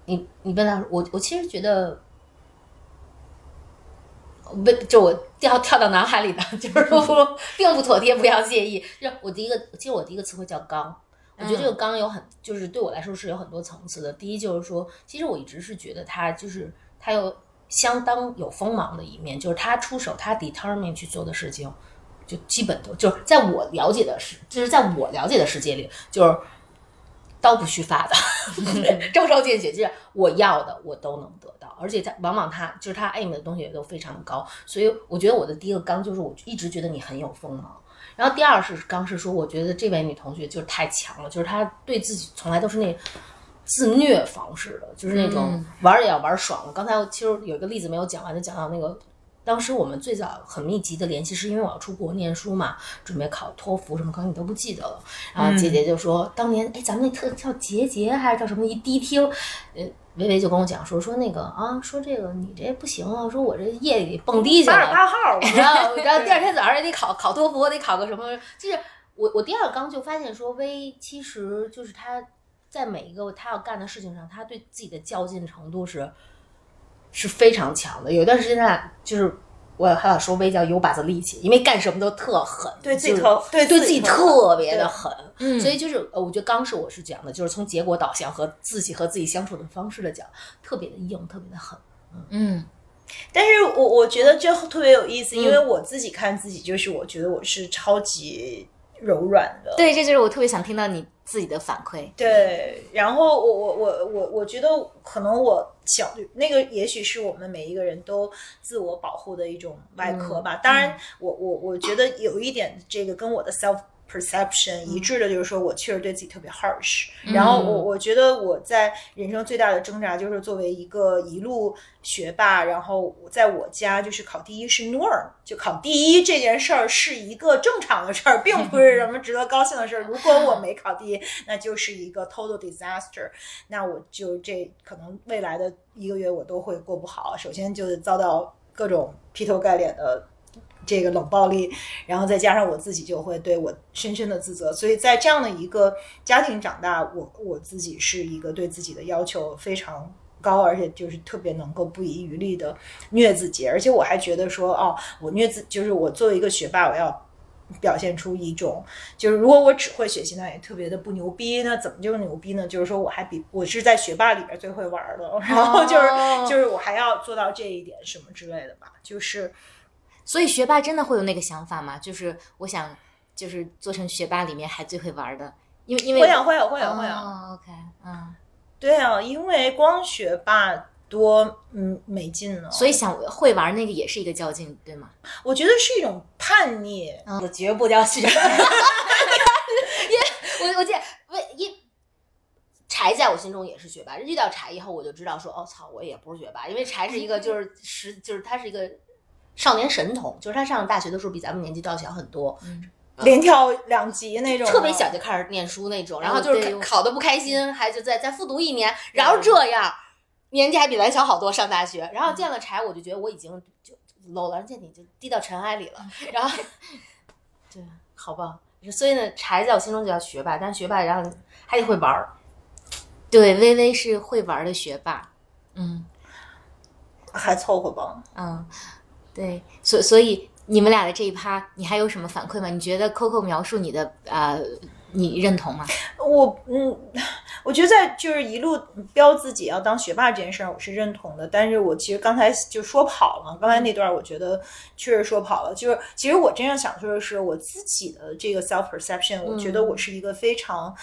你你问他，我我其实觉得。为就我跳跳到脑海里的，就是说 并不妥帖，不要介意。就我第一个，其实我第一个词汇叫刚，我觉得这个刚有很，就是对我来说是有很多层次的。第一就是说，其实我一直是觉得他就是他有相当有锋芒的一面，就是他出手，他 determine 去做的事情，就基本都就是在我了解的世，就是在我了解的世界里，就是刀不虚发的，招招见血，就是我要的我都能得到，而且他往往他就是他 aim 的东西也都非常的高，所以我觉得我的第一个刚就是我一直觉得你很有锋芒。然后第二是刚是说，我觉得这位女同学就是太强了，就是她对自己从来都是那自虐方式的，就是那种嗯玩儿也要玩儿爽了。刚才其实有一个例子没有讲完，就讲到那个当时我们最早很密集的联系，是因为我要出国念书嘛，准备考托福什么，可能你都不记得了。然后姐姐就说，当年哎，咱们那特叫杰杰还是叫什么？一低听，呃，维维就跟我讲说说那个啊，说这个你这不行啊，说我这夜里蹦迪去了。八十八号，然后，然后第二天早上也得考考托福，我得考个什么？就是我我第二刚就发现说，薇其实就是他在每一个他要干的事情上，他对自己的较劲程度是是非常强的。有一段时间他俩就是我还想说微叫有把子力气，因为干什么都特狠，对自己就是特对对自己特别的狠。嗯所以就是呃，我觉得刚是我是讲的，就是从结果导向和自己和自己相处的方式的讲，特别的硬，特别的狠。嗯但是我我觉得这特别有意思，因为嗯我自己看自己，就是我觉得我是超级柔软的。对，这就是我特别想听到你自己的反馈。对，然后我我我我我觉得可能我小那个也许是我们每一个人都自我保护的一种外壳吧。当然，我我我觉得有一点这个跟我的 self perception 一致的，就是说我确实对自己特别 harsh。然后我我觉得我在人生最大的挣扎就是作为一个一路学霸，然后在我家就是考第一是 norm，就考第一这件事儿是一个正常的事儿，并不是什么值得高兴的事儿。如果我没考第一，那就是一个 total disaster。那我就这可能未来的一个月我都会过不好。首先就是遭到各种劈头盖脸的。这个冷暴力，然后再加上我自己就会对我深深的自责，所以在这样的一个家庭长大，我我自己是一个对自己的要求非常高，而且就是特别能够不遗余力的虐自己，而且我还觉得说，哦，我虐自就是我作为一个学霸，我要表现出一种，就是如果我只会学习，那也特别的不牛逼，那怎么就牛逼呢？就是说我还比我是在学霸里边最会玩的，然后就是就是我还要做到这一点什么之类的吧，就是。所以学霸真的会有那个想法吗？就是我想，就是做成学霸里面还最会玩的，因为因为会有会有会有会有。OK，嗯，对啊，因为光学霸多嗯没劲呢。所以想会玩那个也是一个较劲，对吗？我觉得是一种叛逆，我绝不叫学霸。因我我记得为一柴在我心中也是学霸。遇到柴以后，我就知道说，哦操，我也不是学霸，因为柴是一个就是实就是他是一个。少年神童，就是他上大学的时候比咱们年纪都要小很多，连跳两级那种，特别小就开始念书那种，然后就是考的不开心，还就再再复读一年，然后这样年纪还比咱小好多，上大学，然后见了柴，我就觉得我已经就 low 了，见你就低到尘埃里了，然后 对，好吧，所以呢，柴在我心中就叫学霸，但是学霸然后还得会玩儿，对，微微是会玩的学霸，嗯，还凑合吧，嗯。对，所所以你们俩的这一趴，你还有什么反馈吗？你觉得 Coco 描述你的呃，你认同吗？我嗯。我觉得在就是一路标自己要当学霸这件事儿，我是认同的。但是我其实刚才就说跑了，刚才那段我觉得确实说跑了。就是其实我真正想说的是，我自己的这个 self perception，我觉得我是一个非常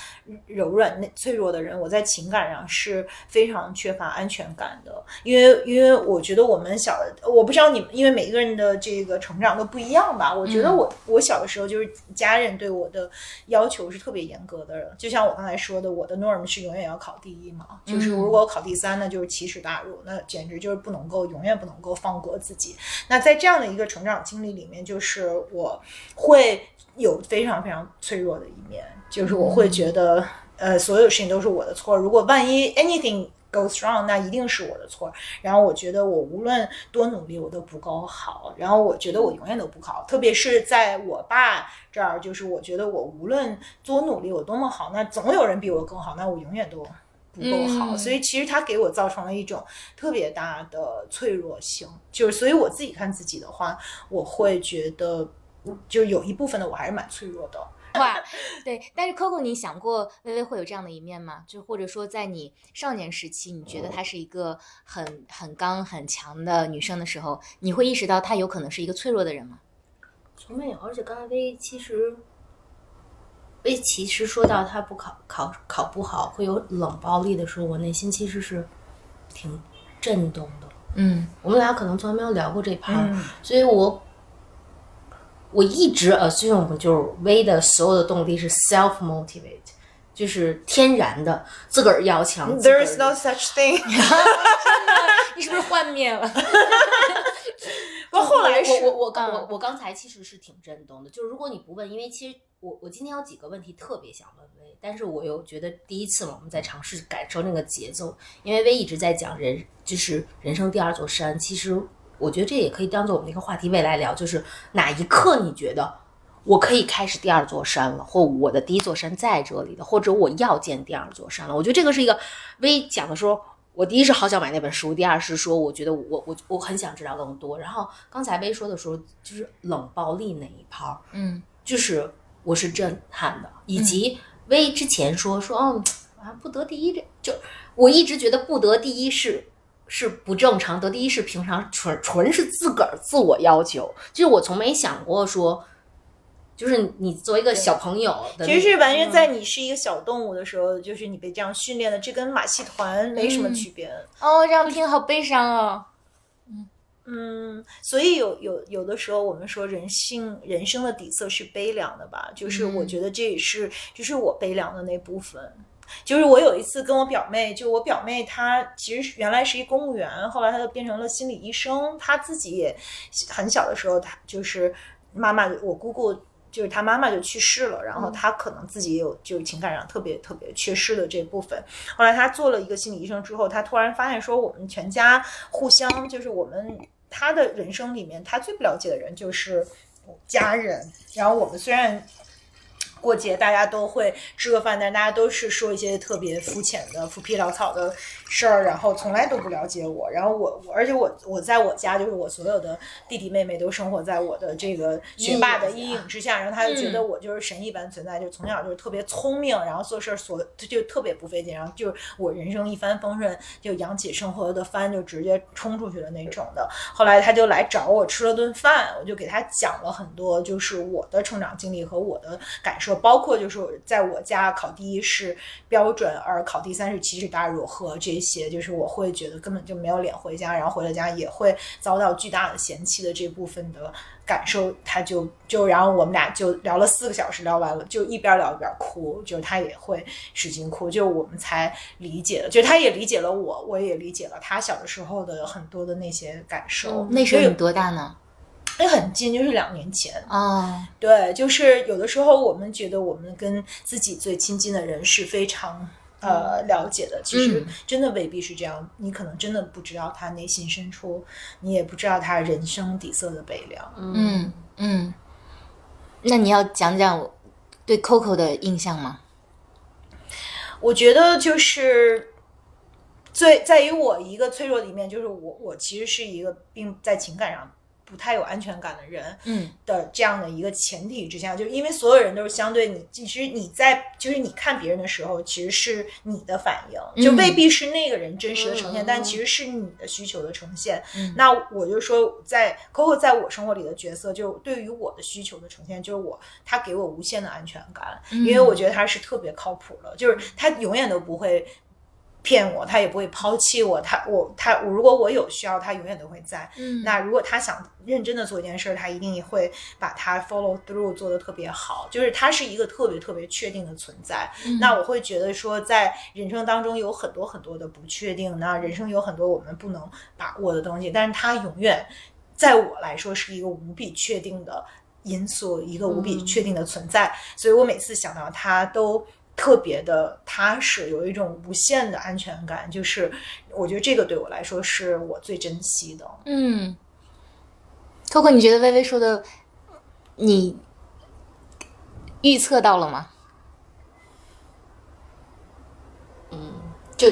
柔软、脆弱的人。我在情感上是非常缺乏安全感的，因为因为我觉得我们小，我不知道你们，因为每一个人的这个成长都不一样吧。我觉得我我小的时候就是家人对我的要求是特别严格的，就像我刚才说的，我的 norm。是永远要考第一嘛？就是如果考第三，那就是奇耻大辱，那简直就是不能够，永远不能够放过自己。那在这样的一个成长经历里面，就是我会有非常非常脆弱的一面，就是我会觉得，呃，所有事情都是我的错。如果万一 anything goes wrong，那一定是我的错。然后我觉得我无论多努力，我都不够好。然后我觉得我永远都不好，特别是在我爸。这儿就是我觉得我无论多努力，我多么好，那总有人比我更好，那我永远都不够好。所以其实他给我造成了一种特别大的脆弱性，就是所以我自己看自己的话，我会觉得就有一部分的我还是蛮脆弱的。哇，对。但是 Coco，你想过微微会有这样的一面吗？就或者说在你少年时期，你觉得她是一个很很刚很强的女生的时候，你会意识到她有可能是一个脆弱的人吗？从没有，而且刚才薇其实，薇其实说到他不考考考不好会有冷暴力的时候，我内心其实是挺震动的。嗯，我们俩可能从来没有聊过这盘，所以我我一直 assume 就是 V 的所有的动力是 self motivate，就是天然的自个儿要强。There is no such thing。你是不是幻灭了？不，后来是我我刚我我刚才其实是挺震动的，就是如果你不问，因为其实我我今天有几个问题特别想问薇，但是我又觉得第一次嘛，我们在尝试感受那个节奏，因为薇一直在讲人就是人生第二座山，其实我觉得这也可以当做我们的一个话题，未来聊，就是哪一刻你觉得我可以开始第二座山了，或我的第一座山在这里的，或者我要建第二座山了，我觉得这个是一个薇讲的时候。我第一是好想买那本书，第二是说我觉得我我我很想知道更多。然后刚才薇说的时候，就是冷暴力那一泡，嗯，就是我是震撼的，以及薇之前说说哦啊不得第一这就我一直觉得不得第一是是不正常，得第一是平常，纯纯是自个儿自我要求。就是我从没想过说就是你作为一个小朋友的，其实是完全嗯在你是一个小动物的时候，就是你被这样训练的，这跟马戏团没什么嗯区别。哦，这样听好悲伤哦。嗯，所以有有有的时候我们说人性人生的底色是悲凉的吧，就是我嗯觉得这也是就是我悲凉的那部分。就是我有一次跟我表妹，就我表妹她其实原来是一公务员，后来她就变成了心理医生。她自己也很小的时候，她就是妈妈，我姑姑就是她妈妈就去世了，然后她可能自己也有就是情感上特别特别缺失的这部分。后来她做了一个心理医生之后，她突然发现说，我们全家互相就是我们她的人生里面，她最不了解的人就是家人。然后我们虽然过节大家都会吃个饭，但大家都是说一些特别肤浅的、浮皮潦草的事儿，然后从来都不了解我。然后我，我而且我我在我家就是我所有的弟弟妹妹都生活在我的这个学霸的阴影之下，然后他就觉得我就是神一般存在，就从小就是特别聪明，然后做事儿所就特别不费劲，然后就是我人生一帆风顺，就扬起生活的帆就直接冲出去的那种的。后来他就来找我吃了顿饭，我就给他讲了很多，就是我的成长经历和我的感受，包括就是在我家考第一是标准，而考第三是奇耻大辱和这些，就是我会觉得根本就没有脸回家，然后回了家也会遭到巨大的嫌弃的这部分的感受，他就就然后我们俩就聊了四个小时，聊完了就一边聊一边哭，就是他也会使劲哭，就我们才理解了，就他也理解了我，我也理解了他小的时候的很多的那些感受。那时候你多大呢？那很近，就是两年前。哦，对，就是有的时候我们觉得我们跟自己最亲近的人是非常呃了解的，其实嗯真的未必是这样。你可能真的不知道他内心深处，你也不知道他人生底色的悲凉。嗯嗯。那你要讲讲对 Coco 的印象吗？我觉得就是最在于我一个脆弱的一面，就是我我其实是一个并在情感上不太有安全感的人。嗯的这样的一个前提之下，就是因为所有人都是相对你，其实你在就是你看别人的时候，其实是你的反应，就嗯未必是那个人真实的呈现，嗯但其实是你的需求的呈现。嗯那我就说，在 Coco 在我生活里的角色，就对于我的需求的呈现，就是我他给我无限的安全感，嗯因为我觉得他是特别靠谱的，就是他永远都不会。骗我，他也不会抛弃我。他我他我，如果我有需要，他永远都会在。嗯那如果他想认真的做一件事儿，他一定会把他 follow through 做得特别好，就是他是一个特别特别确定的存在。那我会觉得说，在人生当中有很多很多的不确定，那人生有很多我们不能把握的东西，但是他永远在我来说是一个无比确定的因素，一个无比确定的存在。所以我每次想到他都。特别的踏实，有一种无限的安全感，就是我觉得这个对我来说是我最珍惜的。嗯，Coco，你觉得微微说的，你预测到了吗？嗯就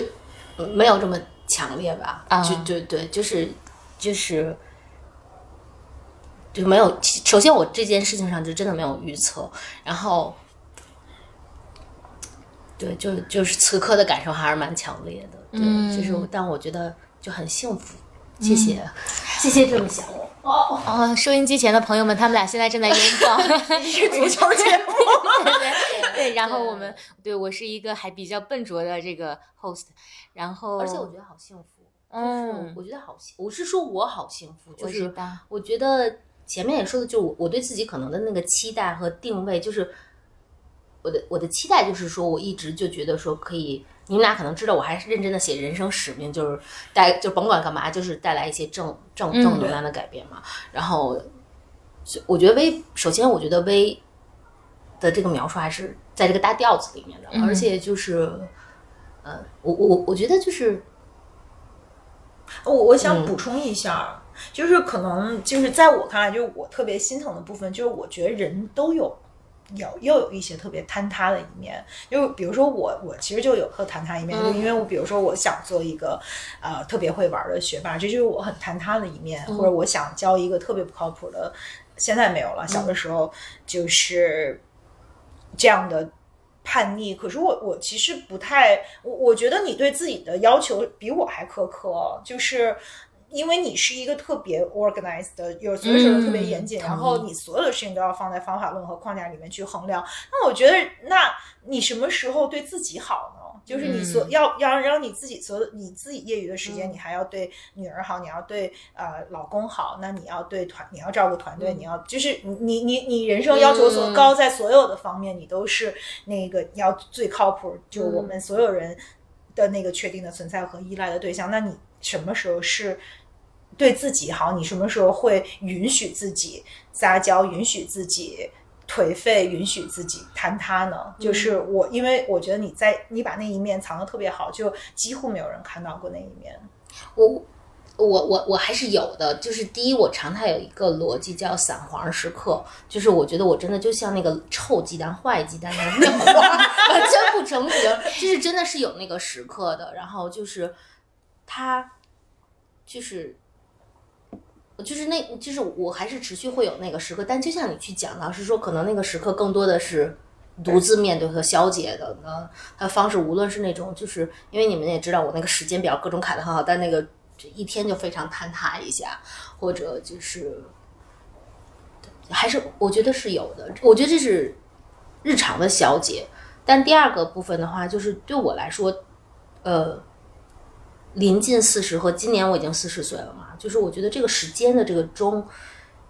没有这么强烈吧？啊就对对，就是就是就没有。首先，我这件事情上就真的没有预测，然后对，就就是此刻的感受还是蛮强烈的。对，嗯就是但我觉得就很幸福。谢谢，谢谢这么想我。哦，哦，收音机前的朋友们，他们俩现在正在拥抱。是足球节目，对，然后我们对我是一个还比较笨拙的这个 host，然后而且我觉得好幸福。嗯，我觉得好幸，我是说我好幸福，就是我觉得前面也说的，就是我我对自己可能的那个期待和定位，就是我的我的期待就是说，我一直就觉得说可以，你们俩可能知道，我还是认真的写人生使命，就是带就甭管干嘛，就是带来一些正正嗯正能量的改变嘛。然后，我觉得微，首先我觉得微的这个描述还是在这个大调子里面的，嗯而且就是，呃，我我我觉得就是。我我想补充一下，就是可能就是在我看来，就是我特别心疼的部分，就是我觉得人都有。有又有一些特别坍塌的一面，就比如说我，我其实就有特坍塌一面，就因为我比如说我想做一个呃特别会玩的学霸，这就是我很坍塌的一面，或者我想教一个特别不靠谱的，现在没有了，小的时候就是这样的叛逆。可是我我其实不太，我我觉得你对自己的要求比我还苛刻，就是因为你是一个特别 organized 的，有所有事都特别严谨，嗯然后你所有的事情都要放在方法论和框架里面去衡量。那我觉得，那你什么时候对自己好呢？就是你所、嗯要要让你自己所有你自己业余的时间，嗯你还要对女儿好，你要对呃老公好，那你要对团，你要照顾团队，嗯你要就是你你你你人生要求所高，在所有的方面，你都是那个要最靠谱，就我们所有人的那个确定的存在和依赖的对象。那你什么时候是对自己好？你什么时候会允许自己撒娇，允许自己？颓废，允许自己坍塌呢？就是我，因为我觉得你在你把那一面藏的特别好，就几乎没有人看到过那一面。我我我我还是有的，就是第一，我常态有一个逻辑叫散黄时刻，就是我觉得我真的就像那个臭鸡蛋、坏鸡蛋那样，那花儿完全不成形，就是真的是有那个时刻的。然后就是他就是。就是那，就是我还是持续会有那个时刻，但就像你去讲，老师说，可能那个时刻更多的是独自面对和消解的呢。他方式，无论是那种，就是因为你们也知道，我那个时间表各种卡的很好，但那个一天就非常坍塌一下，或者就是还是我觉得是有的。我觉得这是日常的消解。但第二个部分的话，就是对我来说，呃，临近四十和今年我已经四十岁了嘛，就是我觉得这个时间的这个钟，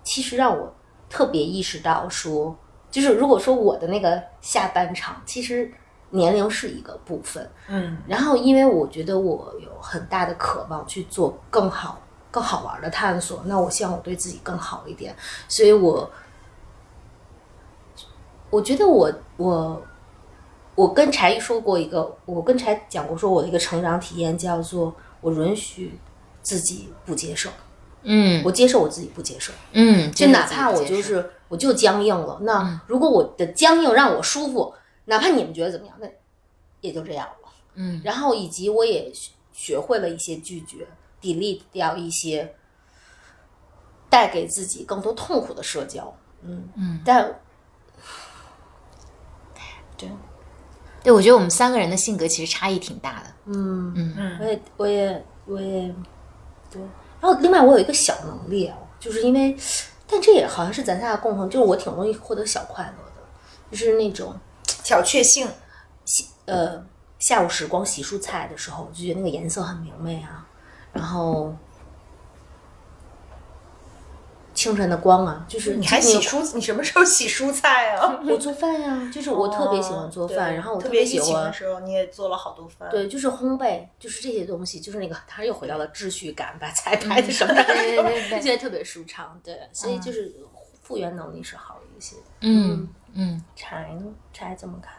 其实让我特别意识到说，就是如果说我的那个下半场，其实年龄是一个部分，嗯，然后因为我觉得我有很大的渴望去做更好、更好玩的探索，那我希望我对自己更好一点，所以我我觉得我我我跟柴一说过一个，我跟柴讲过说我的一个成长体验叫做我允许自己不接受，嗯我接受我自己不接受，嗯，就哪怕我就是我就僵硬了，那如果我的僵硬让我舒服，哪怕你们觉得怎么样，那也就这样了。嗯，然后以及我也学学会了一些拒绝，delete 掉一些带给自己更多痛苦的社交。嗯嗯，但对，我觉得我们三个人的性格其实差异挺大的。嗯嗯我也我也我也对。然后另外我有一个小能力啊，就是因为，但这也好像是咱仨的共同，就是我挺容易获得小快乐的，就是那种小确幸，呃，下午时光洗蔬菜的时候，我就觉得那个颜色很明媚啊，然后清晨的光啊，就是你还洗蔬，你什么时候洗蔬菜啊？我做饭呀、就是我特别喜欢做饭，对然后我特别喜欢的。时候，你也做了好多饭。对，就是烘焙，就是这些东西，就是那个，他又回到了秩序感，把菜拍的什么的，对对对对就觉得特别舒畅。对，所以就是复原能力是好一些的。嗯嗯，柴呢？柴怎么看？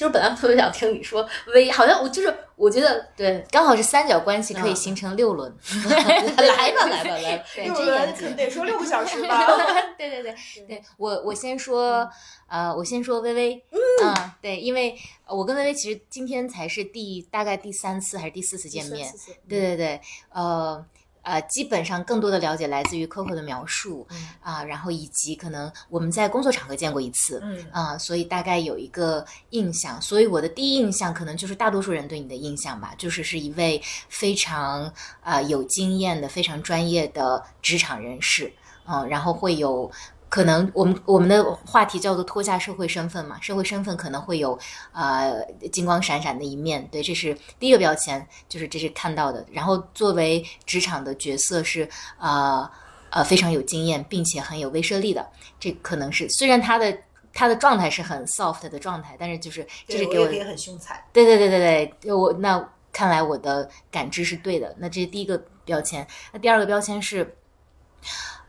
其实本来特别想听你说微，好像我就是我觉得对，刚好是三角关系可以嗯形成六轮。来吧来吧来吧，对，六轮。得说六个小时吧。对对 对对，我我先说，呃，我先说微微，嗯，对，因为呃我跟微微其实今天才是第大概第三次还是第四次见面，对对对，呃呃，基本上更多的了解来自于 Coco 的描述嗯。啊、然后以及可能我们在工作场合见过一次，嗯。啊、所以大概有一个印象，所以我的第一印象可能就是大多数人对你的印象吧，就是是一位非常啊、呃有经验的、非常专业的职场人士，嗯、然后会有。可能我们我们的话题叫做脱下社会身份嘛，社会身份可能会有呃金光闪闪的一面，对，这是第一个标签，就是这是看到的。然后作为职场的角色是呃呃非常有经验，并且很有威慑力的，这可能是虽然他的他的状态是很 soft 的状态，但是就是这是给我也很凶残。对对对对对，我那看来我的感知是对的。那这是第一个标签，那第二个标签是，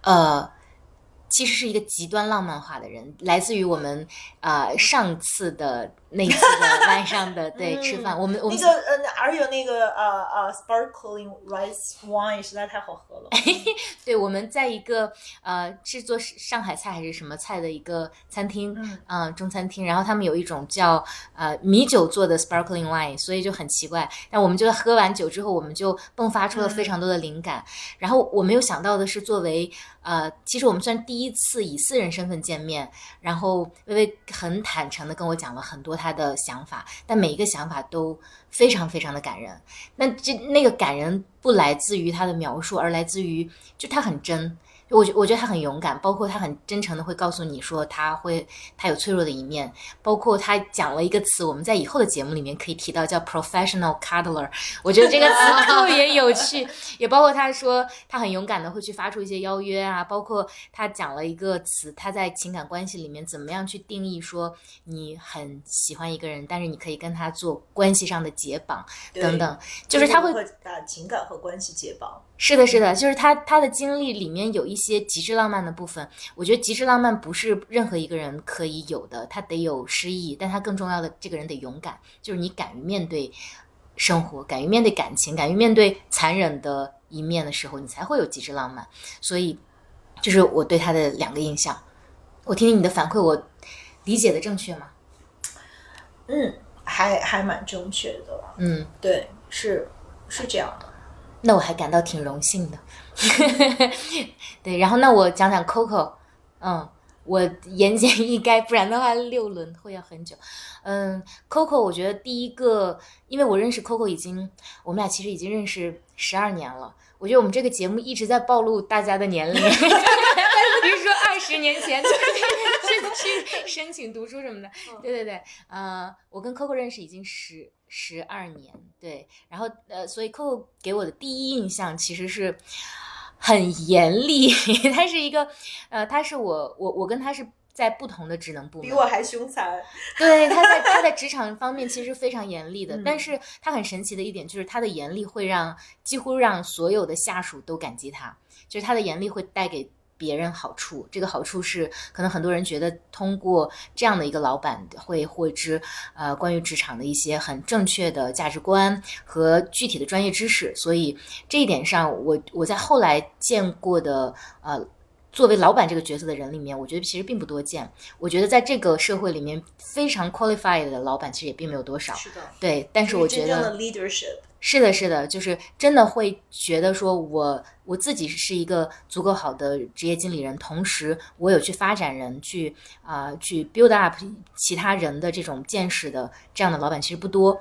呃，其实是一个极端浪漫化的人，来自于我们、呃上次的那次的 晚上的对吃饭，我们我们那个呃，而有那个呃呃，sparkling rice wine 实在太好喝了。对我们在一个呃是做上海菜还是什么菜的一个餐厅，嗯呃中餐厅，然后他们有一种叫呃米酒做的 sparkling wine，所以就很奇怪。但我们就喝完酒之后，我们就迸发出了非常多的灵感。然后我没有想到的是，作为呃，其实我们虽然第一次以私人身份见面，然后微微很坦诚的跟我讲了很多他的想法，但每一个想法都非常非常的感人。那这那个感人不来自于他的描述，而来自于就他很真。我觉我觉得他很勇敢，包括他很真诚的会告诉你说他会他有脆弱的一面，包括他讲了一个词，我们在以后的节目里面可以提到叫 professional cuddler，我觉得这个词 特别有趣，也包括他说他很勇敢的会去发出一些邀约啊，包括他讲了一个词，他在情感关系里面怎么样去定义说你很喜欢一个人，但是你可以跟他做关系上的解绑等等，就是他会把情感和关系解绑。是的，是的，就是他他的经历里面有一些极致浪漫的部分。我觉得极致浪漫不是任何一个人可以有的，他得有诗意，但他更重要的，这个人得勇敢，就是你敢于面对生活，敢于面对感情，敢于面对残忍的一面的时候，你才会有极致浪漫。所以，就是我对他的两个印象。我听听你的反馈，我理解的正确吗？嗯，还还蛮正确的。嗯，对，是是这样的。那我还感到挺荣幸的，对。然后那我讲讲 Coco，嗯，我言简意赅，不然的话六轮会要很久。嗯，Coco，我觉得第一个，因为我认识 Coco 已经，我们俩其实已经认识十二年了。我觉得我们这个节目一直在暴露大家的年龄，比如说二十年前 去去申请读书什么的。对对对，呃，我跟 Coco 认识已经十。十二年，对，然后呃，所以 Coco 给我的第一印象其实是很严厉，他是一个，呃，他是我我我跟他是在不同的职能部门，比我还凶残，对，他在他在职场方面其实非常严厉的，但是他很神奇的一点就是他的严厉会让几乎让所有的下属都感激他，就是他的严厉会带给。别人好处，这个好处是可能很多人觉得通过这样的一个老板会获知呃关于职场的一些很正确的价值观和具体的专业知识，所以这一点上，我我在后来见过的呃作为老板这个角色的人里面，我觉得其实并不多见。我觉得在这个社会里面非常 qualified 的老板其实也并没有多少。是的，对，但是我觉得 leadership。是的，是的，就是真的会觉得说，我我自己是一个足够好的职业经理人，同时我有去发展人，去啊，去 build up 其他人的这种见识的这样的老板其实不多。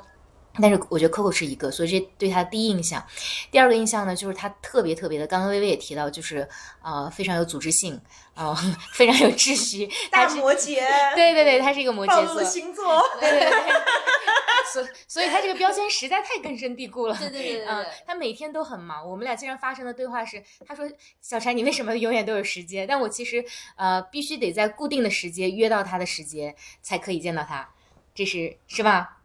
但是我觉得 Coco 是一个，所以这对他第一印象。第二个印象呢，就是他特别特别的，刚刚微微也提到，就是呃，非常有组织性，啊，非常有秩序。大摩羯。对对对，他是一个摩羯座。星座。对对对。所所以，他这个标签实在太根深蒂固了。对对对对。嗯，他每天都很忙。我们俩经常发生的对话是，他说：“小柴，你为什么永远都有时间？”但我其实呃，必须得在固定的时间约到他的时间，才可以见到他。这是是吧？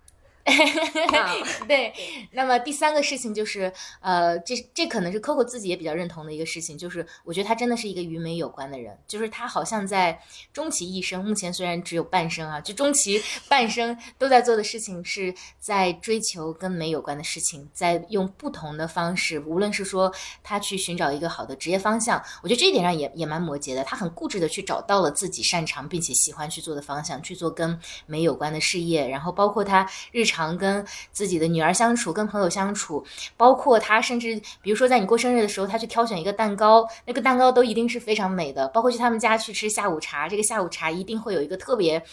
对，那么第三个事情就是，呃，这这可能是 Coco 自己也比较认同的一个事情，就是我觉得他真的是一个与美有关的人，就是他好像在终其一生，目前虽然只有半生啊，就终其半生都在做的事情是在追求跟美有关的事情，在用不同的方式，无论是说他去寻找一个好的职业方向，我觉得这一点上也也蛮摩羯的，他很固执的去找到了自己擅长并且喜欢去做的方向，去做跟美有关的事业，然后包括他日常。常跟自己的女儿相处，跟朋友相处，包括他，甚至比如说在你过生日的时候，他去挑选一个蛋糕，那个蛋糕都一定是非常美的。包括去他们家去吃下午茶，这个下午茶一定会有一个特别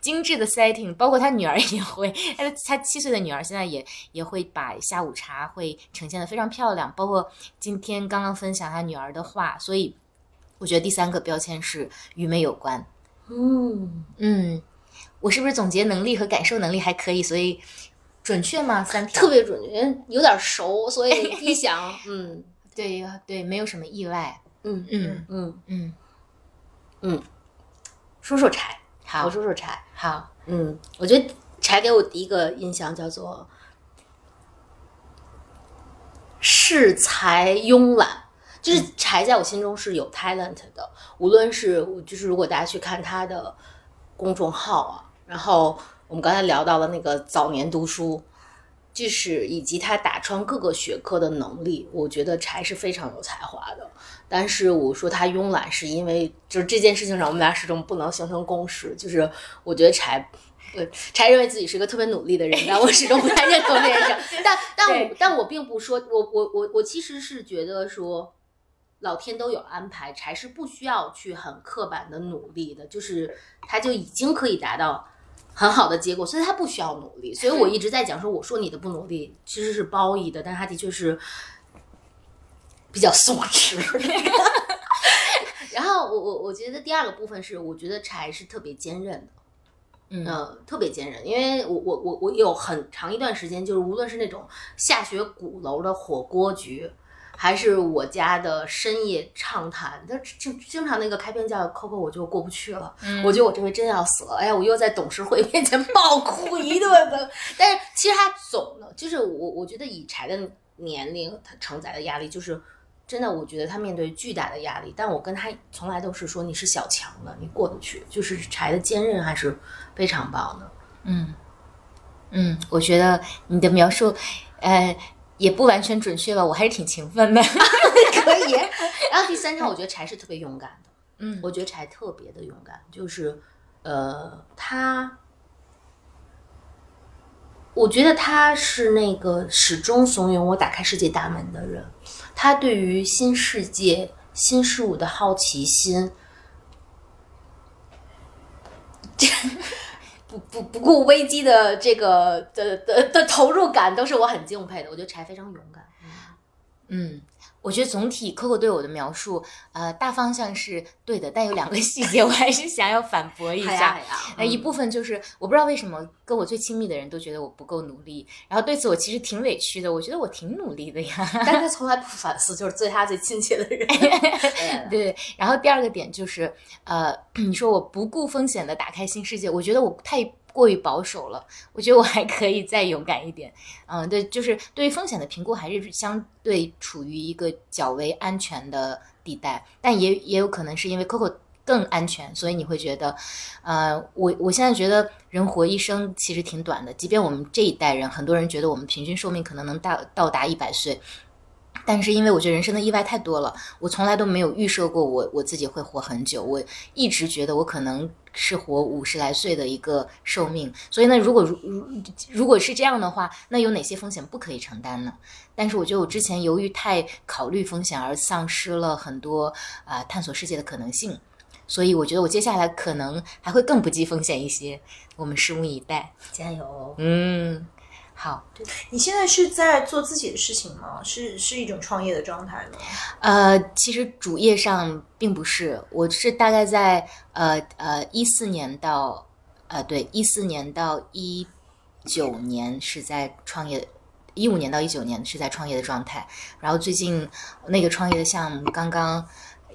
精致的 setting。包括他女儿也会，他他七岁的女儿现在也也会把下午茶会呈现的非常漂亮。包括今天刚刚分享他女儿的话，所以我觉得第三个标签是与美有关。嗯嗯。我是不是总结能力和感受能力还可以？所以准确吗？三特别准确，有点熟，所以一 想，嗯，对对，没有什么意外。嗯嗯嗯嗯嗯，说说柴，好，我说说柴，好，嗯，我觉得柴给我第一个印象叫做恃才慵懒，就是柴在我心中是有 talent 的，无论是就是如果大家去看他的公众号啊。然后我们刚才聊到了那个早年读书，就是以及他打穿各个学科的能力，我觉得柴是非常有才华的。但是我说他慵懒，是因为就是这件事情上我们俩始终不能形成共识。就是我觉得柴，对柴认为自己是一个特别努力的人，但我始终不太认同这件事。但但我但我并不说，我我我我其实是觉得说，老天都有安排，柴是不需要去很刻板的努力的，就是他就已经可以达到。很好的结果，所以他不需要努力。所以我一直在讲说，我说你的不努力其实是褒义的，但他的确是比较松弛。然后我我我觉得第二个部分是，我觉得柴是特别坚韧的，嗯呃，特别坚韧，因为我我我我有很长一段时间，就是无论是那种下雪鼓楼的火锅局，还是我家的深夜畅谈，他经经常那个开篇叫 Coco，我就过不去了，我觉得我这回真要死了，哎呀，我又在董事会 面前爆哭一顿的。但是其实他总的，就是我我觉得以柴的年龄，他承载的压力就是。真的，我觉得他面对巨大的压力，但我跟他从来都是说你是小强的，你过得去。就是柴的坚韧还是非常棒的。嗯嗯，我觉得你的描述，呃，也不完全准确吧，我还是挺勤奋的。可以。然后第三条，我觉得柴是特别勇敢的。嗯我觉得柴特别的勇敢，就是呃，他，我觉得他是那个始终怂恿我打开世界大门的人。他对于新世界、新事物的好奇心，不不不顾危机的这个的的的投入感，都是我很敬佩的。我觉得柴非常勇敢。嗯，我觉得总体 Coco 对我的描述，呃，大方向是对的，但有两个 细节我还是想要反驳一下。呀呃，一部分就是我不知道为什么跟我最亲密的人都觉得我不够努力，然后对此我其实挺委屈的，我觉得我挺努力的呀。但是他从来不反思，就是对他最亲切的人。对，然后第二个点就是，呃，你说我不顾风险的打开新世界，我觉得我太过于保守了，我觉得我还可以再勇敢一点。嗯，对，就是对于风险的评估还是相对处于一个较为安全的地带，但也也有可能是因为 Coco 更安全，所以你会觉得，呃，我我现在觉得人活一生其实挺短的，即便我们这一代人，很多人觉得我们平均寿命可能能到到达一百岁。但是因为我觉得人生的意外太多了，我从来都没有预设过我我自己会活很久，我一直觉得我可能是活五十来岁的一个寿命。所以呢，如果如如如果是这样的话，那有哪些风险不可以承担呢？但是我觉得我之前由于太考虑风险而丧失了很多啊、呃探索世界的可能性，所以我觉得我接下来可能还会更不计风险一些。我们拭目以待。加油！嗯，好。你现在是在做自己的事情吗？是是一种创业的状态吗？呃，其实主业上并不是，我是大概在呃呃一四年到呃对一四年到一九年是在创业，一五年到一九年是在创业的状态，然后最近那个创业的项目刚刚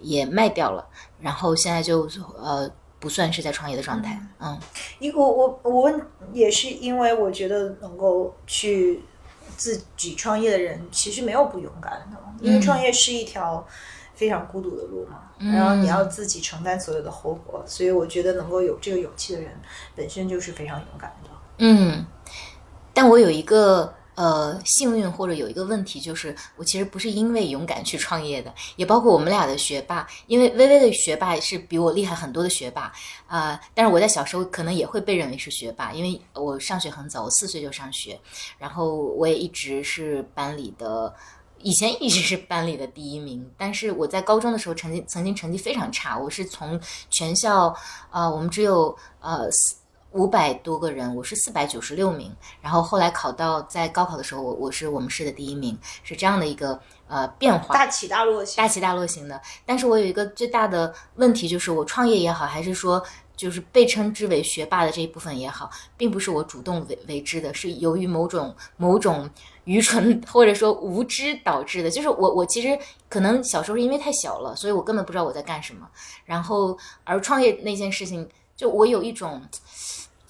也卖掉了，然后现在就呃不算是在创业的状态，嗯。因我我我问也是因为我觉得能够去自己创业的人其实没有不勇敢的，因为创业是一条非常孤独的路嘛，然后你要自己承担所有的后果，所以我觉得能够有这个勇气的人本身就是非常勇敢的。嗯，但我有一个呃幸运或者有一个问题，就是我其实不是因为勇敢去创业的，也包括我们俩的学霸，因为微微的学霸是比我厉害很多的学霸啊、但是我在小时候可能也会被认为是学霸，因为我上学很早，我四岁就上学，然后我也一直是班里的。以前一直是班里的第一名，但是我在高中的时候成绩曾经成绩非常差，我是从全校呃我们只有呃四五百多个人，我是四百九十六名，然后后来考到在高考的时候，我我是我们市的第一名，是这样的一个呃变化。大起大落型大起大落型的。但是我有一个最大的问题，就是我创业也好，还是说就是被称之为学霸的这一部分也好，并不是我主动为为之的，是由于某种某种愚蠢或者说无知导致的。就是我我其实可能小时候是因为太小了，所以我根本不知道我在干什么。然后而创业那件事情，就我有一种。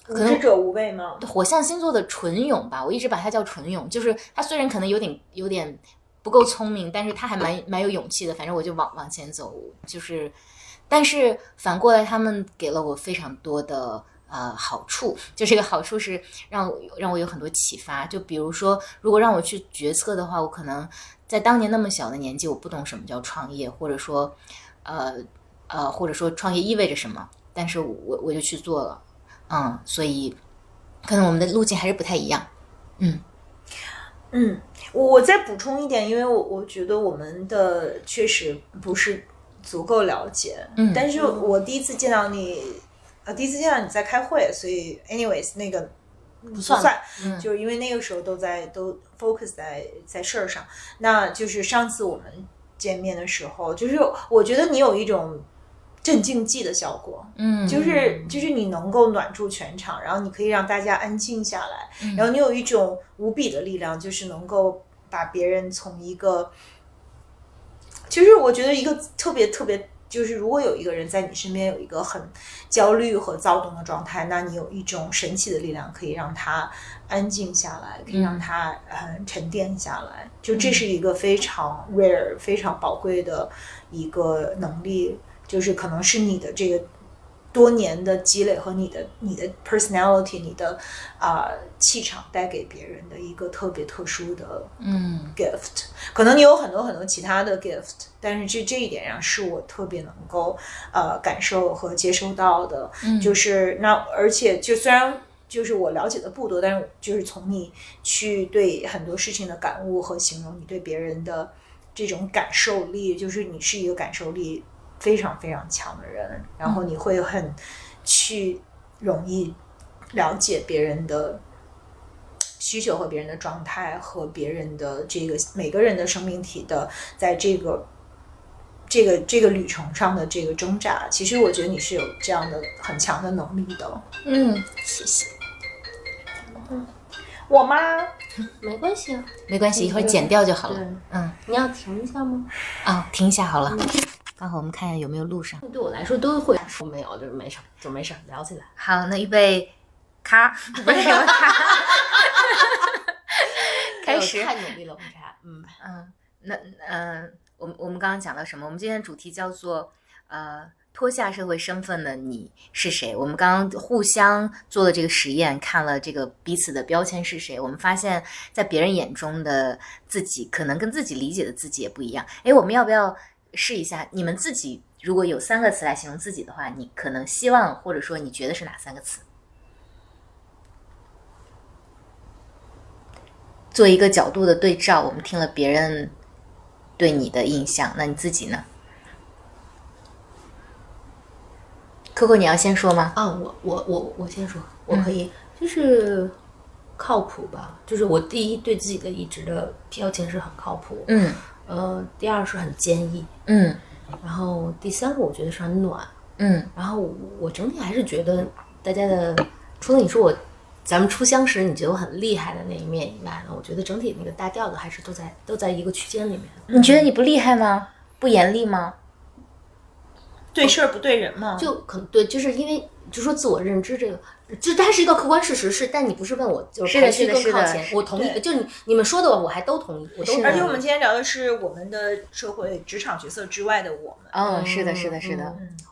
无知者无畏吗？火象星座的纯勇吧，我一直把它叫纯勇，就是他虽然可能有点有点不够聪明，但是他还蛮蛮有勇气的。反正我就往往前走，就是，但是反过来，他们给了我非常多的呃好处，就这个好处是让我让我有很多启发。就比如说，如果让我去决策的话，我可能在当年那么小的年纪，我不懂什么叫创业，或者说，呃呃，或者说创业意味着什么，但是我我就去做了。嗯，所以可能我们的路径还是不太一样。嗯，我我再补充一点，因为我我觉得我们的确实不是足够了解。嗯但是我第一次见到你，呃第一次见到你在开会，所以 anyways 那个不算算，嗯就是因为那个时候都在都 focus 在在事儿上。那就是上次我们见面的时候，就是我觉得你有一种镇静剂的效果，嗯，就是就是你能够暖住全场，然后你可以让大家安静下来，嗯然后你有一种无比的力量，就是能够把别人从一个，其实我觉得一个特别特别。就是如果有一个人在你身边有一个很焦虑和躁动的状态，那你有一种神奇的力量可以让他安静下来，可以让他呃沉淀下来。就这是一个非常 rare、非常宝贵的一个能力，就是可能是你的这个多年的积累和你的你的 personality、你的啊、气场带给别人的一个特别特殊的嗯 gift。可能你有很多很多其他的 gift，但是这这一点上是我特别能够呃感受和接收到的。就是那而且就虽然。就是我了解的不多，但是就是从你去对很多事情的感悟和形容，你对别人的这种感受力，就是你是一个感受力非常非常强的人，然后你会很去容易了解别人的需求和别人的状态和别人的这个每个人的生命体的在这个这个这个旅程上的这个挣扎。其实我觉得你是有这样的很强的能力的。嗯，谢谢，我吗没关系啊。没关系，一会儿剪掉就好了。嗯，你要停一下吗？啊，停一下好了，刚好我们看一下有没有录上。对我来说都会说没有，就是没事儿，就没事儿，聊起来。好，那预备，咔，不是咔，开始。太努力了，红茶。嗯，嗯，那嗯，我们我们刚刚讲到什么？我们今天的主题叫做呃，脱下社会身份的你是谁？我们刚刚互相做了这个实验，看了这个彼此的标签是谁。我们发现，在别人眼中的自己，可能跟自己理解的自己也不一样。诶，我们要不要试一下？你们自己如果有三个词来形容自己的话，你可能希望或者说你觉得是哪三个词？做一个角度的对照，我们听了别人对你的印象，那你自己呢？Coco，你要先说吗？啊，我我我我先说，我可以，就是靠谱吧。就是我第一对自己的一直的标签是很靠谱，嗯呃，第二是很坚毅，嗯然后第三个我觉得是很暖，嗯然后我整体还是觉得大家的，除了你说我咱们初相识你觉得我很厉害的那一面以外呢，我觉得整体那个大调子还是都在都在一个区间里面。你觉得你不厉害吗？不严厉吗？对事儿不对人嘛，就可能对，就是因为就说自我认知这个，就它是一个客观事实，是，但你不是问我就是排序更靠前，我同意，就你你们说的我还都同意，而且我们今天聊的是我们的社会职场角色之外的我们。哦，是的，是的，是的，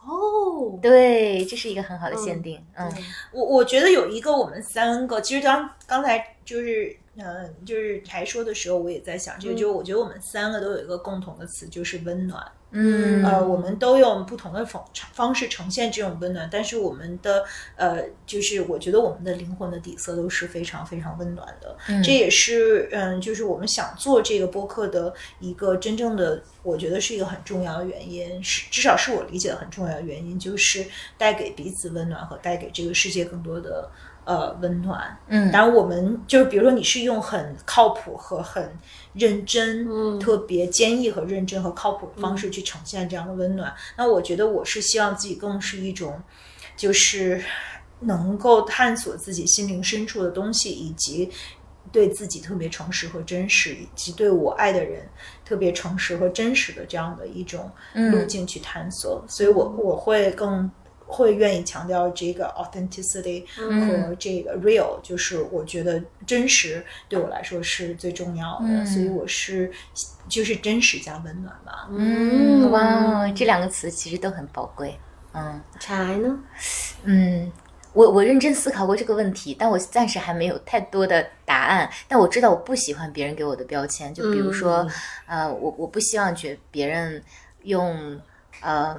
哦，对，这是一个很好的限定。嗯我我觉得有一个我们三个，其实刚刚才就是嗯，就是才说的时候，我也在想这个，嗯。就我觉得我们三个都有一个共同的词，就是温暖。嗯呃，我们都用不同的方方式呈现这种温暖，但是我们的呃，就是我觉得我们的灵魂的底色都是非常非常温暖的。嗯这也是嗯，就是我们想做这个播客的一个真正的，我觉得是一个很重要的原因，是至少是我理解的很重要的原因，就是带给彼此温暖和带给这个世界更多的。呃，温暖。嗯当然，我们就是比如说，你是用很靠谱和很认真、嗯特别坚毅和认真和靠谱的方式去呈现这样的温暖。那我觉得我是希望自己更是一种，就是能够探索自己心灵深处的东西，以及对自己特别诚实和真实，以及对我爱的人特别诚实和真实的这样的一种路径去探索。所以我我会更。会愿意强调这个 authenticity 和这个 real，、就是我觉得真实对我来说是最重要的，嗯所以我是就是真实加温暖吧。嗯，哇，这两个词其实都很宝贵。嗯柴呢？嗯，我我认真思考过这个问题，但我暂时还没有太多的答案。但我知道我不喜欢别人给我的标签，就比如说，呃，我我不希望觉别人用，呃，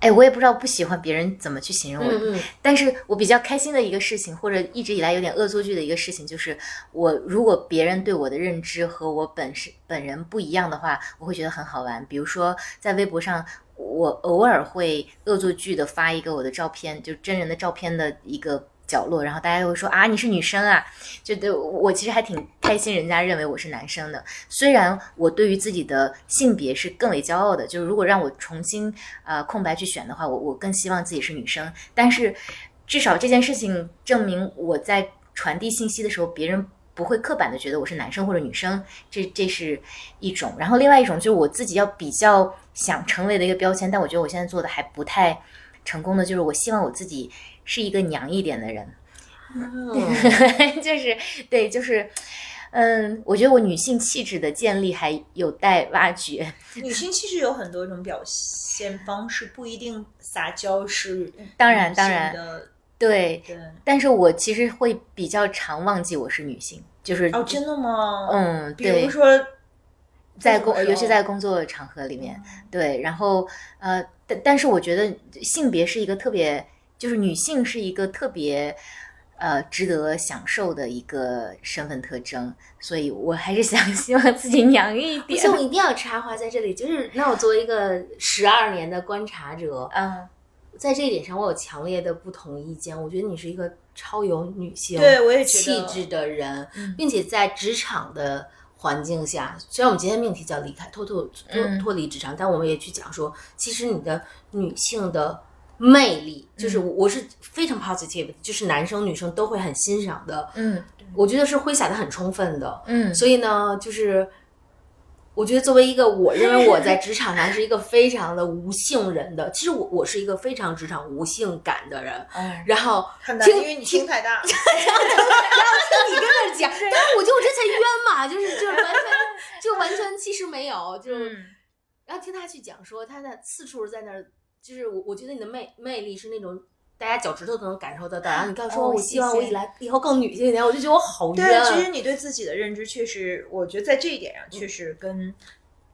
哎，我也不知道不喜欢别人怎么去形容我，嗯嗯但是我比较开心的一个事情，或者一直以来有点恶作剧的一个事情，就是我如果别人对我的认知和我本身本人不一样的话，我会觉得很好玩。比如说在微博上，我偶尔会恶作剧的发一个我的照片，就真人的照片的一个角落，然后大家会说啊你是女生啊，就对我其实还挺开心，人家认为我是男生的。虽然我对于自己的性别是更为骄傲的，就是如果让我重新呃空白去选的话，我我更希望自己是女生。但是至少这件事情证明我在传递信息的时候，别人不会刻板的觉得我是男生或者女生，这这是一种。然后另外一种就是我自己要比较想成为的一个标签，但我觉得我现在做的还不太成功的，就是我希望我自己是一个娘一点的人。就是对，就是，嗯，我觉得我女性气质的建立还有待挖掘。女性气质有很多种表现方式，不一定撒娇是当然当然的对，对。但是我其实会比较常忘记我是女性，就是哦，真的吗？，嗯，比如，说在工，尤其在工作场合里面，对，然后呃，但但是我觉得性别是一个特别，就是女性是一个特别。呃，值得享受的一个身份特征，所以我还是想 希望自己娘一点不行，。我一定要插话在这里，就是那我作为一个十二年的观察者，嗯，在这一点上我有强烈的不同意见。我觉得你是一个超有女性对我也觉气质的人，嗯并且在职场的环境下，虽然我们今天命题叫离开脱脱脱嗯脱离职场，但我们也去讲说，其实你的女性的魅力，就是嗯我我是非常 positive，就是男生女生都会很欣赏的。嗯我觉得是挥洒的很充分的。嗯，所以呢，就是我觉得作为一个，我认为我在职场上是一个非常的无性人的。其实我我是一个非常职场无性感的人。嗯然后很难，听因为你心太大。听你跟那儿讲，但是我觉得我这才冤嘛，就是就是完全 就完全其实没有，就是、嗯然后听他去讲说他的四处在那儿，就是我我觉得你的魅魅力是那种。大家脚趾头都能感受得到，然后你刚才说，哦我希望我以来以后更女性一点，我就觉得我好对，其实你对自己的认知确实，我觉得在这一点上确实跟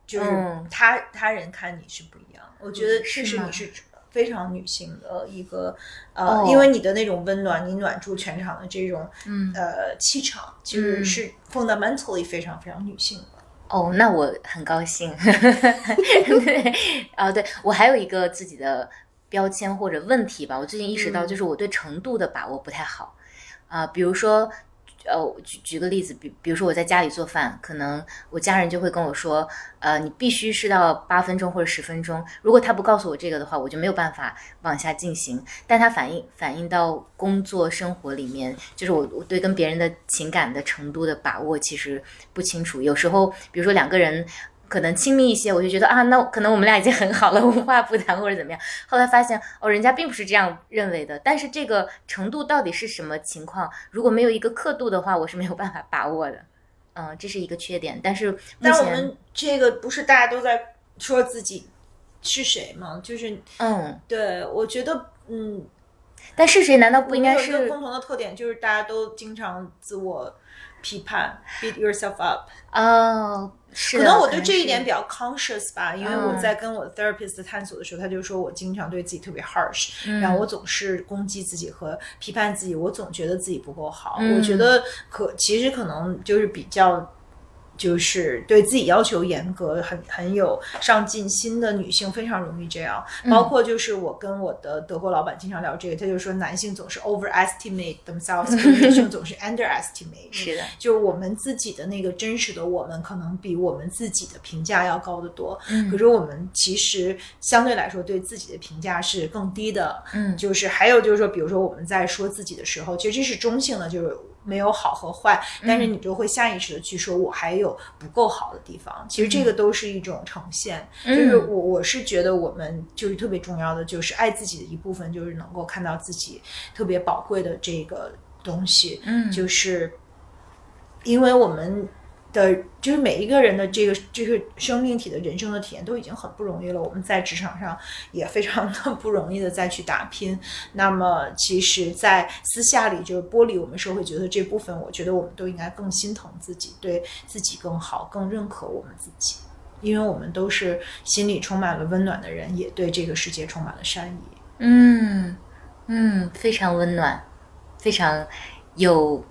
就是嗯他、他人看你是不一样。我觉得确实你是非常女性的一个呃，哦因为你的那种温暖，你暖住全场的这种嗯呃气场，其实嗯是 fundamentally 非常非常女性的。哦，那我很高兴。对，啊，对我还有一个自己的标签或者问题吧，我最近意识到，嗯就是我对程度的把握不太好。啊、比如说，呃，举举个例子，比比如说我在家里做饭，可能我家人就会跟我说，呃，你必须是到八分钟或者十分钟。如果他不告诉我这个的话，我就没有办法往下进行。但他反映反映到工作生活里面，就是我我对跟别人的情感的程度的把握其实不清楚。有时候，比如说两个人。可能亲密一些，我就觉得啊，那可能我们俩已经很好了，无话不谈或者怎么样。后来发现哦，人家并不是这样认为的。但是这个程度到底是什么情况？如果没有一个刻度的话，我是没有办法把握的。嗯，这是一个缺点。但是目前，但我们这个不是大家都在说自己是谁吗？就是嗯，对我觉得嗯，但是谁难道不应该是共同的特点，就是大家都经常自我批判，beat yourself up。哦？是，可能我对这一点比较 conscious 吧，因为我嗯在跟我的 therapist 探索的时候，他就说我经常对自己特别 harsh，、嗯然后我总是攻击自己和批判自己，我总觉得自己不够好。嗯我觉得可其实可能就是比较。就是对自己要求严格、很很有上进心的女性非常容易这样，嗯包括就是我跟我的德国老板经常聊这个，他就说男性总是 overestimate themselves，女性总是 underestimate。是的，就是我们自己的那个真实的我们，可能比我们自己的评价要高得多。嗯可是我们其实相对来说对自己的评价是更低的。嗯就是还有就是说，比如说我们在说自己的时候，其实这是中性的，就是没有好和坏，但嗯是你就会下意识的去说我还有不够好的地方。其实这个都是一种呈现。就是嗯我我是觉得我们就是特别重要的，就是爱自己的一部分，就是能够看到自己特别宝贵的这个东西。嗯就是因为我们的就是每一个人的这个这个生命体的人生的体验都已经很不容易了，我们在职场上也非常的不容易的再去打拼。那么其实，在私下里就是剥离我们社会觉得这部分，我觉得我们都应该更心疼自己，对自己更好，更认可我们自己。因为我们都是心里充满了温暖的人，也对这个世界充满了善意。嗯嗯，非常温暖，非常有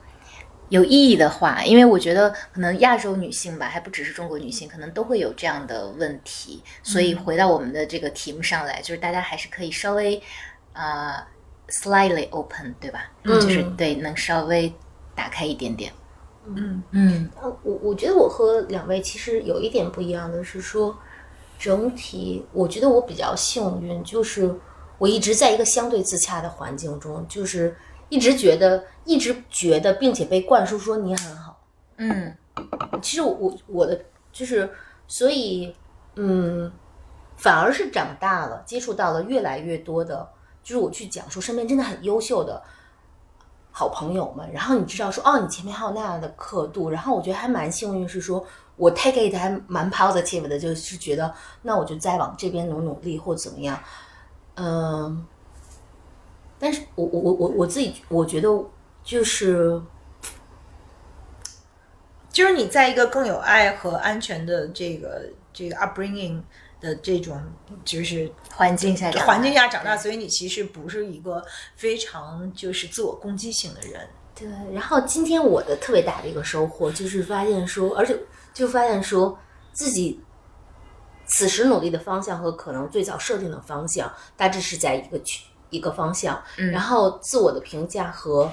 有意义的话。因为我觉得可能亚洲女性吧，还不只是中国女性，可能都会有这样的问题。所以回到我们的这个题目上来，就是大家还是可以稍微呃 slightly open，对吧？嗯就是对，能稍微打开一点点。嗯嗯呃，我我觉得我和两位其实有一点不一样的是说，整体我觉得我比较幸运，就是我一直在一个相对自洽的环境中，就是一直觉得一直觉得，并且被灌输说你很好。嗯其实我我我的就是，所以嗯，反而是长大了，接触到了越来越多的，就是我去讲述身边真的很优秀的好朋友们，然后你知道说哦，你前面还有那样的刻度，然后我觉得还蛮幸运，是说我 take it 还蛮 positive 的，就是觉得那我就再往这边努努力或怎么样，嗯，但是我我我我我自己我觉得就是。就是你在一个更有爱和安全的这个这个 upbringing 的这种就是环境下环境下长大，所以你其实不是一个非常就是自我攻击性的人。对，然后今天我的特别大的一个收获就是发现说，而且就发现说自己此时努力的方向和可能最早设定的方向大致是在一个区一个方向，然后自我的评价和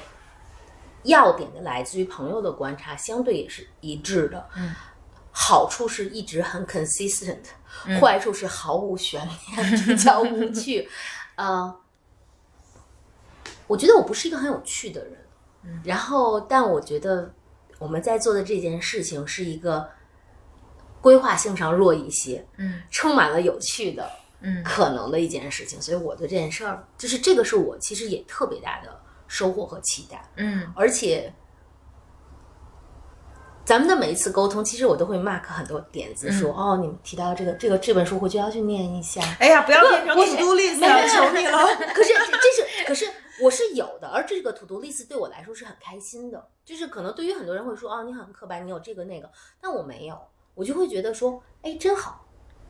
要点的来自于朋友的观察相对也是一致的。嗯，好处是一直很 consistent，、坏处是毫无悬念，比较无趣。呃，我觉得我不是一个很有趣的人。然后，但我觉得我们在做的这件事情是一个规划性上弱一些，嗯，充满了有趣的，嗯可能的一件事情。所以我对这件事儿，就是这个是我其实也特别大的收获和期待。嗯而且，咱们的每一次沟通，其实我都会 mark 很多点子，说、哦，你们提到这个这个这本书，我就要去念一下。哎呀，不要变成我 to do list 了，求你了。可是这这是，可是我是有的，而这个 to do list 对我来说是很开心的。就是可能对于很多人会说，哦，你很刻板，你有这个那个，但我没有，我就会觉得说，哎，真好，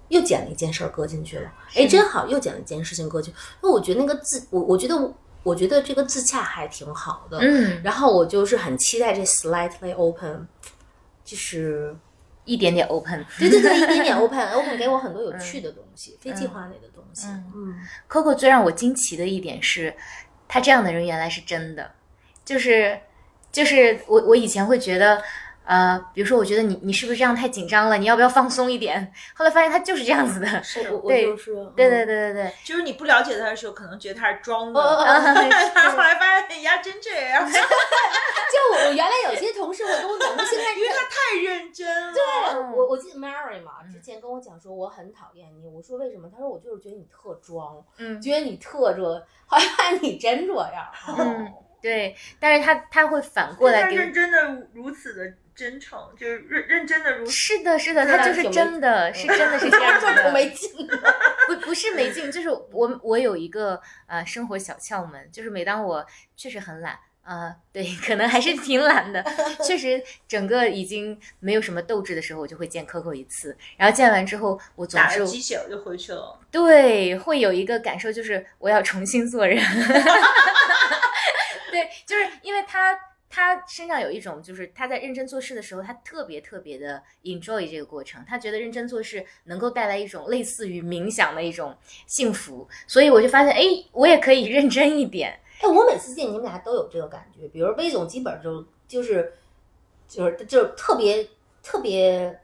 又捡了一件事儿搁进去了，哎，真好，又捡了一件事情搁进去。那我觉得那个自，我我觉得我我觉得这个自洽还挺好的。嗯，然后我就是很期待这 slightly open，就是一点点 open。对对对，一点点 open，open 给我很多有趣的东西，非计划类的东西。嗯 Coco 最让我惊奇的一点是，他这样的人原来是真的，就是就是我我以前会觉得，呃，比如说我觉得你你是不是这样太紧张了？你要不要放松一点？后来发现他就是这样子的，是我我对就是对对对对对，就是你不了解他的时候，可能觉得他是装的，后来发现人家真这样，就我原来有些同事，会跟我讲过，现在 因为他太认真了。对我我记得 Mary 嘛，之前跟我讲说我很讨厌你，我说为什么？他说我就是觉得你特装，嗯觉得你特这，后来发现你真这样。嗯对，但是他他会反过来认真的如此的真诚，就是认认真的如。是的，是的，他就是真的，是真的是这样 子的，这没 劲的。不不是没劲，就是我我有一个呃生活小窍门，就是每当我确实很懒。呃，对，可能还是挺懒的。确实，整个已经没有什么斗志的时候，我就会见 Coco 一次。然后见完之后，我总是打了鸡血就回去了。对会有一个感受，就是我要重新做人。对，就是因为他他身上有一种，就是他在认真做事的时候，他特别特别的 enjoy 这个过程，他觉得认真做事能够带来一种类似于冥想的一种幸福，所以我就发现，哎，我也可以认真一点。哎，我每次见你们俩都有这个感觉，比如魏总基本就就是就是就是特别特别，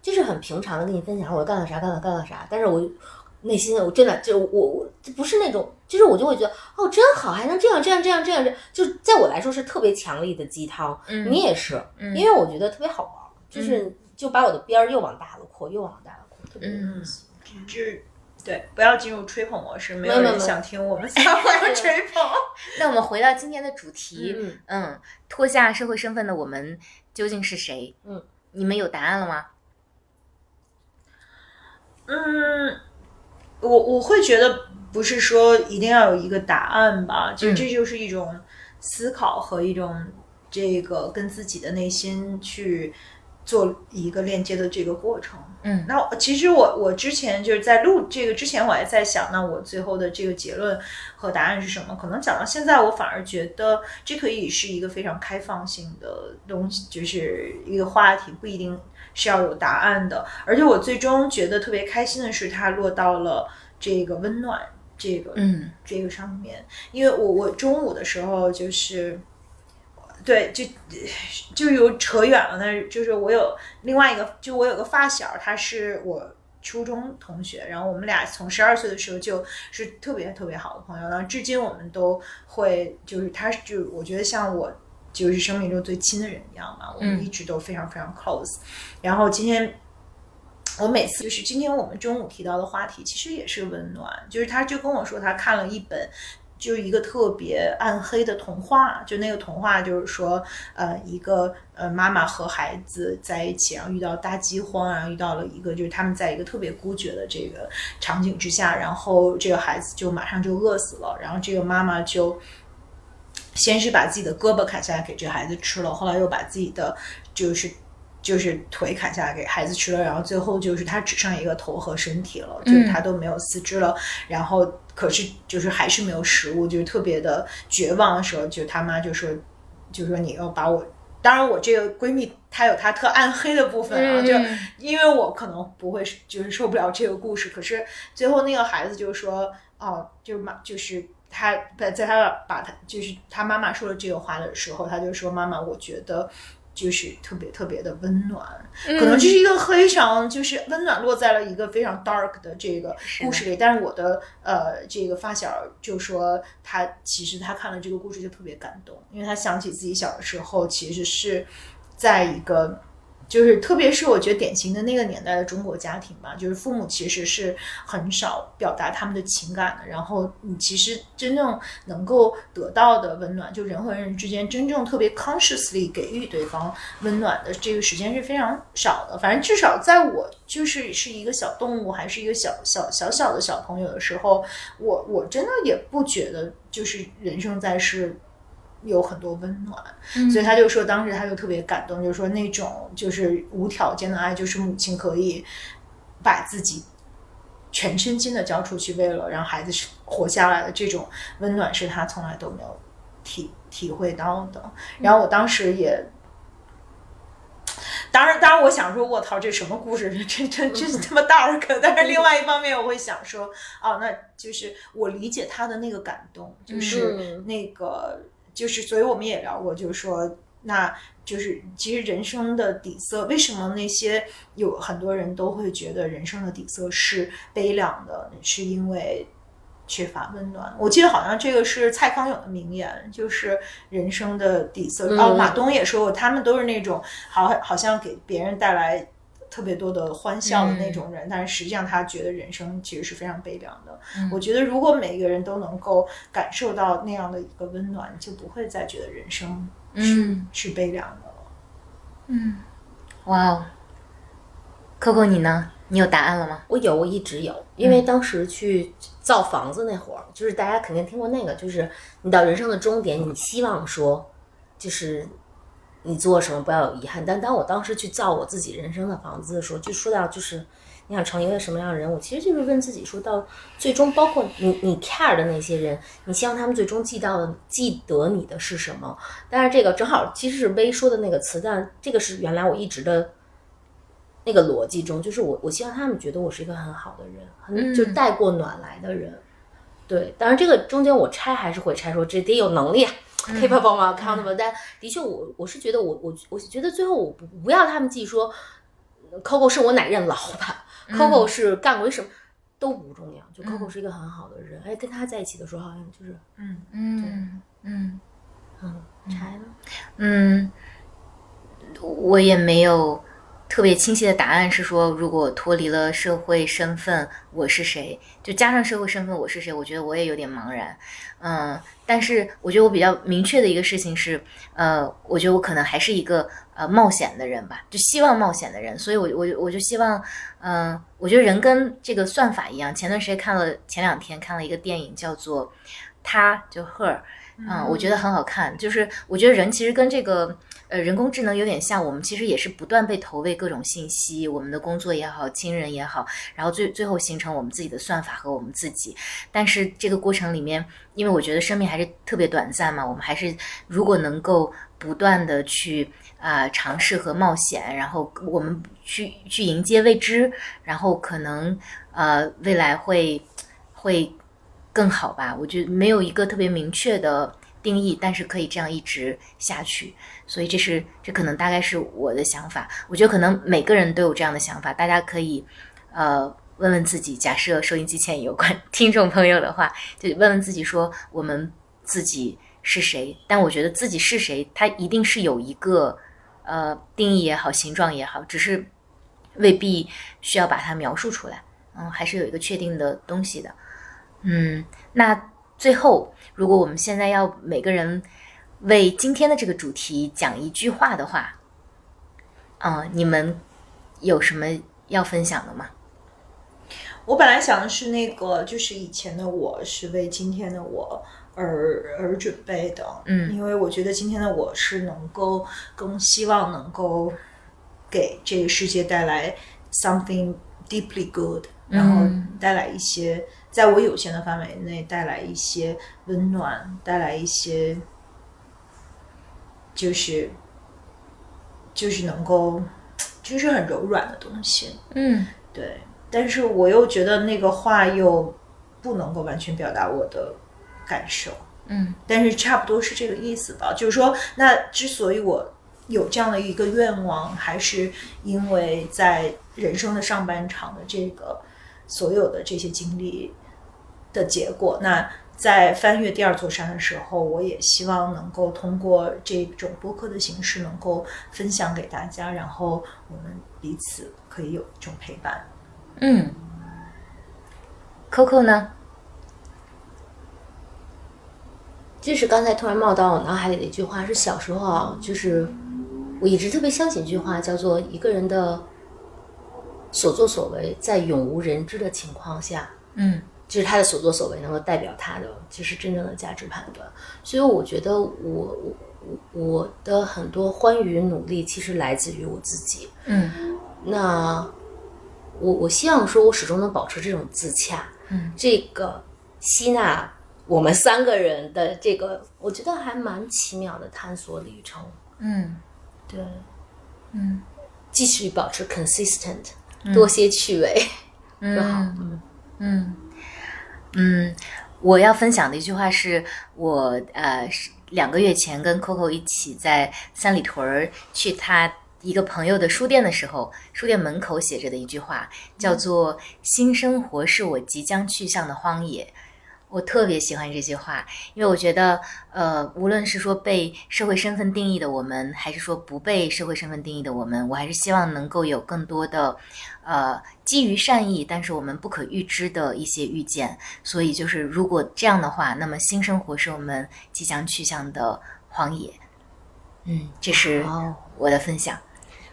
就是很平常的跟你分享我干了啥干了干了啥，但是我内心我真的就我我不是那种，就是我就会觉得哦真好，还能这样这样这样这样这，就在我来说是特别强力的鸡汤。嗯你也是，嗯因为我觉得特别好玩，就是就把我的边儿又往大了扩，又往大了扩，特别有意思。就是对，不要进入吹捧模式，没有人想听我们仨互相吹捧。那我们回到今天的主题，嗯嗯，脱下社会身份的我们究竟是谁？嗯，你们有答案了吗？嗯，我我会觉得不是说一定要有一个答案吧，就嗯这就是一种思考和一种这个跟自己的内心去做一个链接的这个过程。嗯那其实我我之前就是在录这个之前，我还在想，那我最后的这个结论和答案是什么？可能讲到现在，我反而觉得这可以是一个非常开放性的东西，就是一个话题，不一定是要有答案的。而且我最终觉得特别开心的是，它落到了这个温暖这个嗯这个上面，因为我我中午的时候就是，对，就就有扯远了。那就是我有另外一个，就我有个发小，他是我初中同学，然后我们俩从十二岁的时候就是特别特别好的朋友，然后至今我们都会就是他就我觉得像我。就是生命中最亲的人一样嘛，我们嗯一直都非常非常 close。然后今天我每次就是今天我们中午提到的话题，其实也是温暖。就是他就跟我说，他看了一本，就是一个特别暗黑的童话。就那个童话就是说，呃，一个呃妈妈和孩子在一起，然后遇到大饥荒，然后遇到了一个就是他们在一个特别孤绝的这个场景之下，然后这个孩子就马上就饿死了，然后这个妈妈就。先是把自己的胳膊砍下来给这孩子吃了，后来又把自己的就是就是腿砍下来给孩子吃了，然后最后就是他只剩一个头和身体了，就是他都没有四肢了，然后可是就是还是没有食物，就是特别的绝望的时候，就他妈就说就说你要把我。当然，我这个闺蜜她有她特暗黑的部分啊，就因为我可能不会就是受不了这个故事，可是最后那个孩子就说，哦，就是妈，就是他在在他把他就是他妈妈说了这个话的时候，他就说妈妈，我觉得。就是特别特别的温暖，可能这是一个非常就是温暖落在了一个非常 dark 的这个故事里。但是我的呃这个发小就说他其实他看了这个故事就特别感动，因为他想起自己小的时候其实是在一个。就是特别是我觉得典型的那个年代的中国家庭吧，就是父母其实是很少表达他们的情感的，然后你其实真正能够得到的温暖，就人和人之间真正特别 consciously 给予对方温暖的这个时间是非常少的。反正至少在我就是是一个小动物，还是一个小小小小的小朋友的时候，我我真的也不觉得就是人生在世。有很多温暖，所以他就说，当时他就特别感动，就是说那种就是无条件的爱，就是母亲可以把自己全身心的交出去，为了让孩子活下来的这种温暖，是他从来都没有体体会到的。然后我当时也。当然，当然，我想说，我操，这什么故事？这这这他妈 dark。但是另外一方面，我会想说，哦，那就是我理解他的那个感动，就是那个。就是，所以我们也聊过，就是说，那就是其实人生的底色，为什么那些有很多人都会觉得人生的底色是悲凉的，是因为缺乏温暖。我记得好像这个是蔡康永的名言，就是人生的底色。哦，马东也说过，他们都是那种好好像给别人带来。特别多的欢笑的那种人，但是实际上他觉得人生其实是非常悲凉的。我觉得如果每一个人都能够感受到那样的一个温暖，就不会再觉得人生是、是悲凉的了。嗯，哇哦，Coco 你呢？你有答案了吗？我有，我一直有，因为当时去造房子那会儿，就是大家肯定听过那个，就是你到人生的终点，你希望说，就是。你做什么不要有遗憾，但当我当时去造我自己人生的房子的时候，就说到就是你想成为一个什么样的人，我其实就是问自己说到最终，包括你你 care 的那些人，你希望他们最终记到的记得你的是什么？但是这个正好其实是微说的那个词，但这个是原来我一直的那个逻辑中，就是我我希望他们觉得我是一个很好的人，很就带过暖来的人。对，当然这个中间我拆还是会拆，说这得有能力。Capable 吗？accountable，但的确，我我是觉得，我我我觉得最后我不不要他们记说，Coco 是我哪任老板，Coco 是干过什么都不重要，就 Coco 是一个很好的人，哎，跟他在一起的时候好像就是，嗯嗯嗯。嗯，拆了，嗯，我也没有特别清晰的答案，是说如果脱离了社会身份，我是谁？就加上社会身份，我是谁？我觉得我也有点茫然。嗯，但是我觉得我比较明确的一个事情是，呃，我觉得我可能还是一个呃冒险的人吧，就希望冒险的人。所以我我我就希望，嗯，我觉得人跟这个算法一样。前段时间看了，前两天看了一个电影叫做《他》，就 Her，嗯，我觉得很好看。就是我觉得人其实跟这个呃人工智能有点像，我们其实也是不断被投喂各种信息，我们的工作也好，亲人也好，然后最最后形成我们自己的算法和我们自己。但是这个过程里面，因为我觉得生命还是特别短暂嘛，我们还是如果能够不断的去啊、尝试和冒险，然后我们去去迎接未知，然后可能呃未来会会更好吧。我觉得没有一个特别明确的定义，但是可以这样一直下去。所以这是这可能大概是我的想法。我觉得可能每个人都有这样的想法，大家可以呃问问自己。假设收音机前有关 听众朋友的话，就问问自己说我们自己是谁？但我觉得自己是谁，它一定是有一个呃定义也好，形状也好，只是未必需要把它描述出来。嗯，还是有一个确定的东西的。嗯，那最后，如果我们现在要每个人为今天的这个主题讲一句话的话，嗯、你们有什么要分享的吗？我本来想的是那个，就是以前的我是为今天的我而而准备的，嗯因为我觉得今天的我是能够更希望能够给这个世界带来 something deeply good，然后带来一些在我有限的范围内带来一些温暖，带来一些就是就是能够就是很柔软的东西，嗯对，但是我又觉得那个话又不能够完全表达我的感受，嗯但是差不多是这个意思吧。就是说，那之所以我有这样的一个愿望，还是因为在人生的上半场的这个所有的这些经历的结果。那在翻越第二座山的时候，我也希望能够通过这种播客的形式，能够分享给大家，然后我们彼此可以有一种陪伴。嗯，Coco 呢？就是刚才突然冒到我脑海里的一句话，是小时候啊，就是我一直特别相信一句话，叫做一个人的所作所为，在永无人知的情况下，嗯就是他的所作所为能够代表他的就是真正的价值判断。所以我觉得我我我我的很多欢愉努力，其实来自于我自己。嗯那我我希望说，我始终能保持这种自洽，嗯，这个吸纳我们三个人的这个，我觉得还蛮奇妙的探索旅程。嗯对，嗯继续保持 consistent，、多些趣味 就好。嗯嗯嗯，我要分享的一句话是我呃是两个月前跟 Coco 一起在三里屯儿去他一个朋友的书店的时候，书店门口写着的一句话，叫做“新生活是我即将去向的荒野”。我特别喜欢这句话，因为我觉得，呃，无论是说被社会身份定义的我们，还是说不被社会身份定义的我们，我还是希望能够有更多的，呃，基于善意，但是我们不可预知的一些遇见。所以，就是如果这样的话，那么新生活是我们即将去向的荒野。嗯，这是哦，我的分享。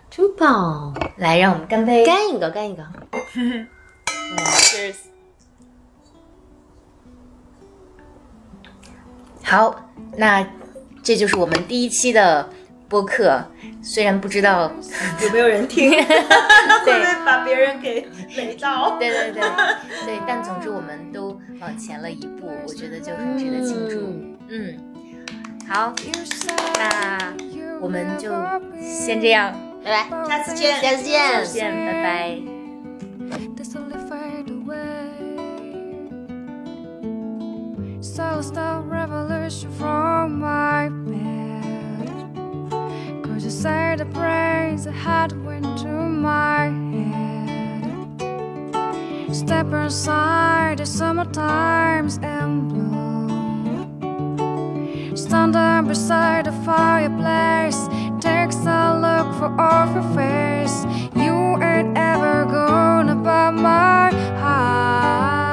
真棒！来，让我们干杯！干一个，干一个。Cheers。好，那这就是我们第一期的播客。虽然不知道，有没有人听？会不会把别人给雷到？对对对对，但总之我们都往前了一步，我觉得就很值得庆祝。嗯，好，那我们就先这样，拜拜，下次见。下次见。见，拜拜。So stop revolution from my bed. Could you say the praise I had went to my head? Step inside the summer times and bloom. Stand there beside the fireplace. Takes a look for off your face. You ain't ever gonna buy my heart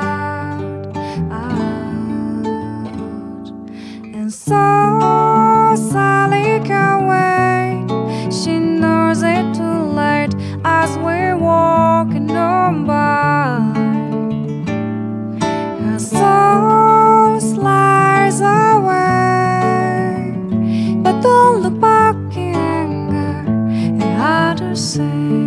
so Sally can wait. She knows it too late as we're walking on by. Her soul slides away, but don't look back in anger. It had to say.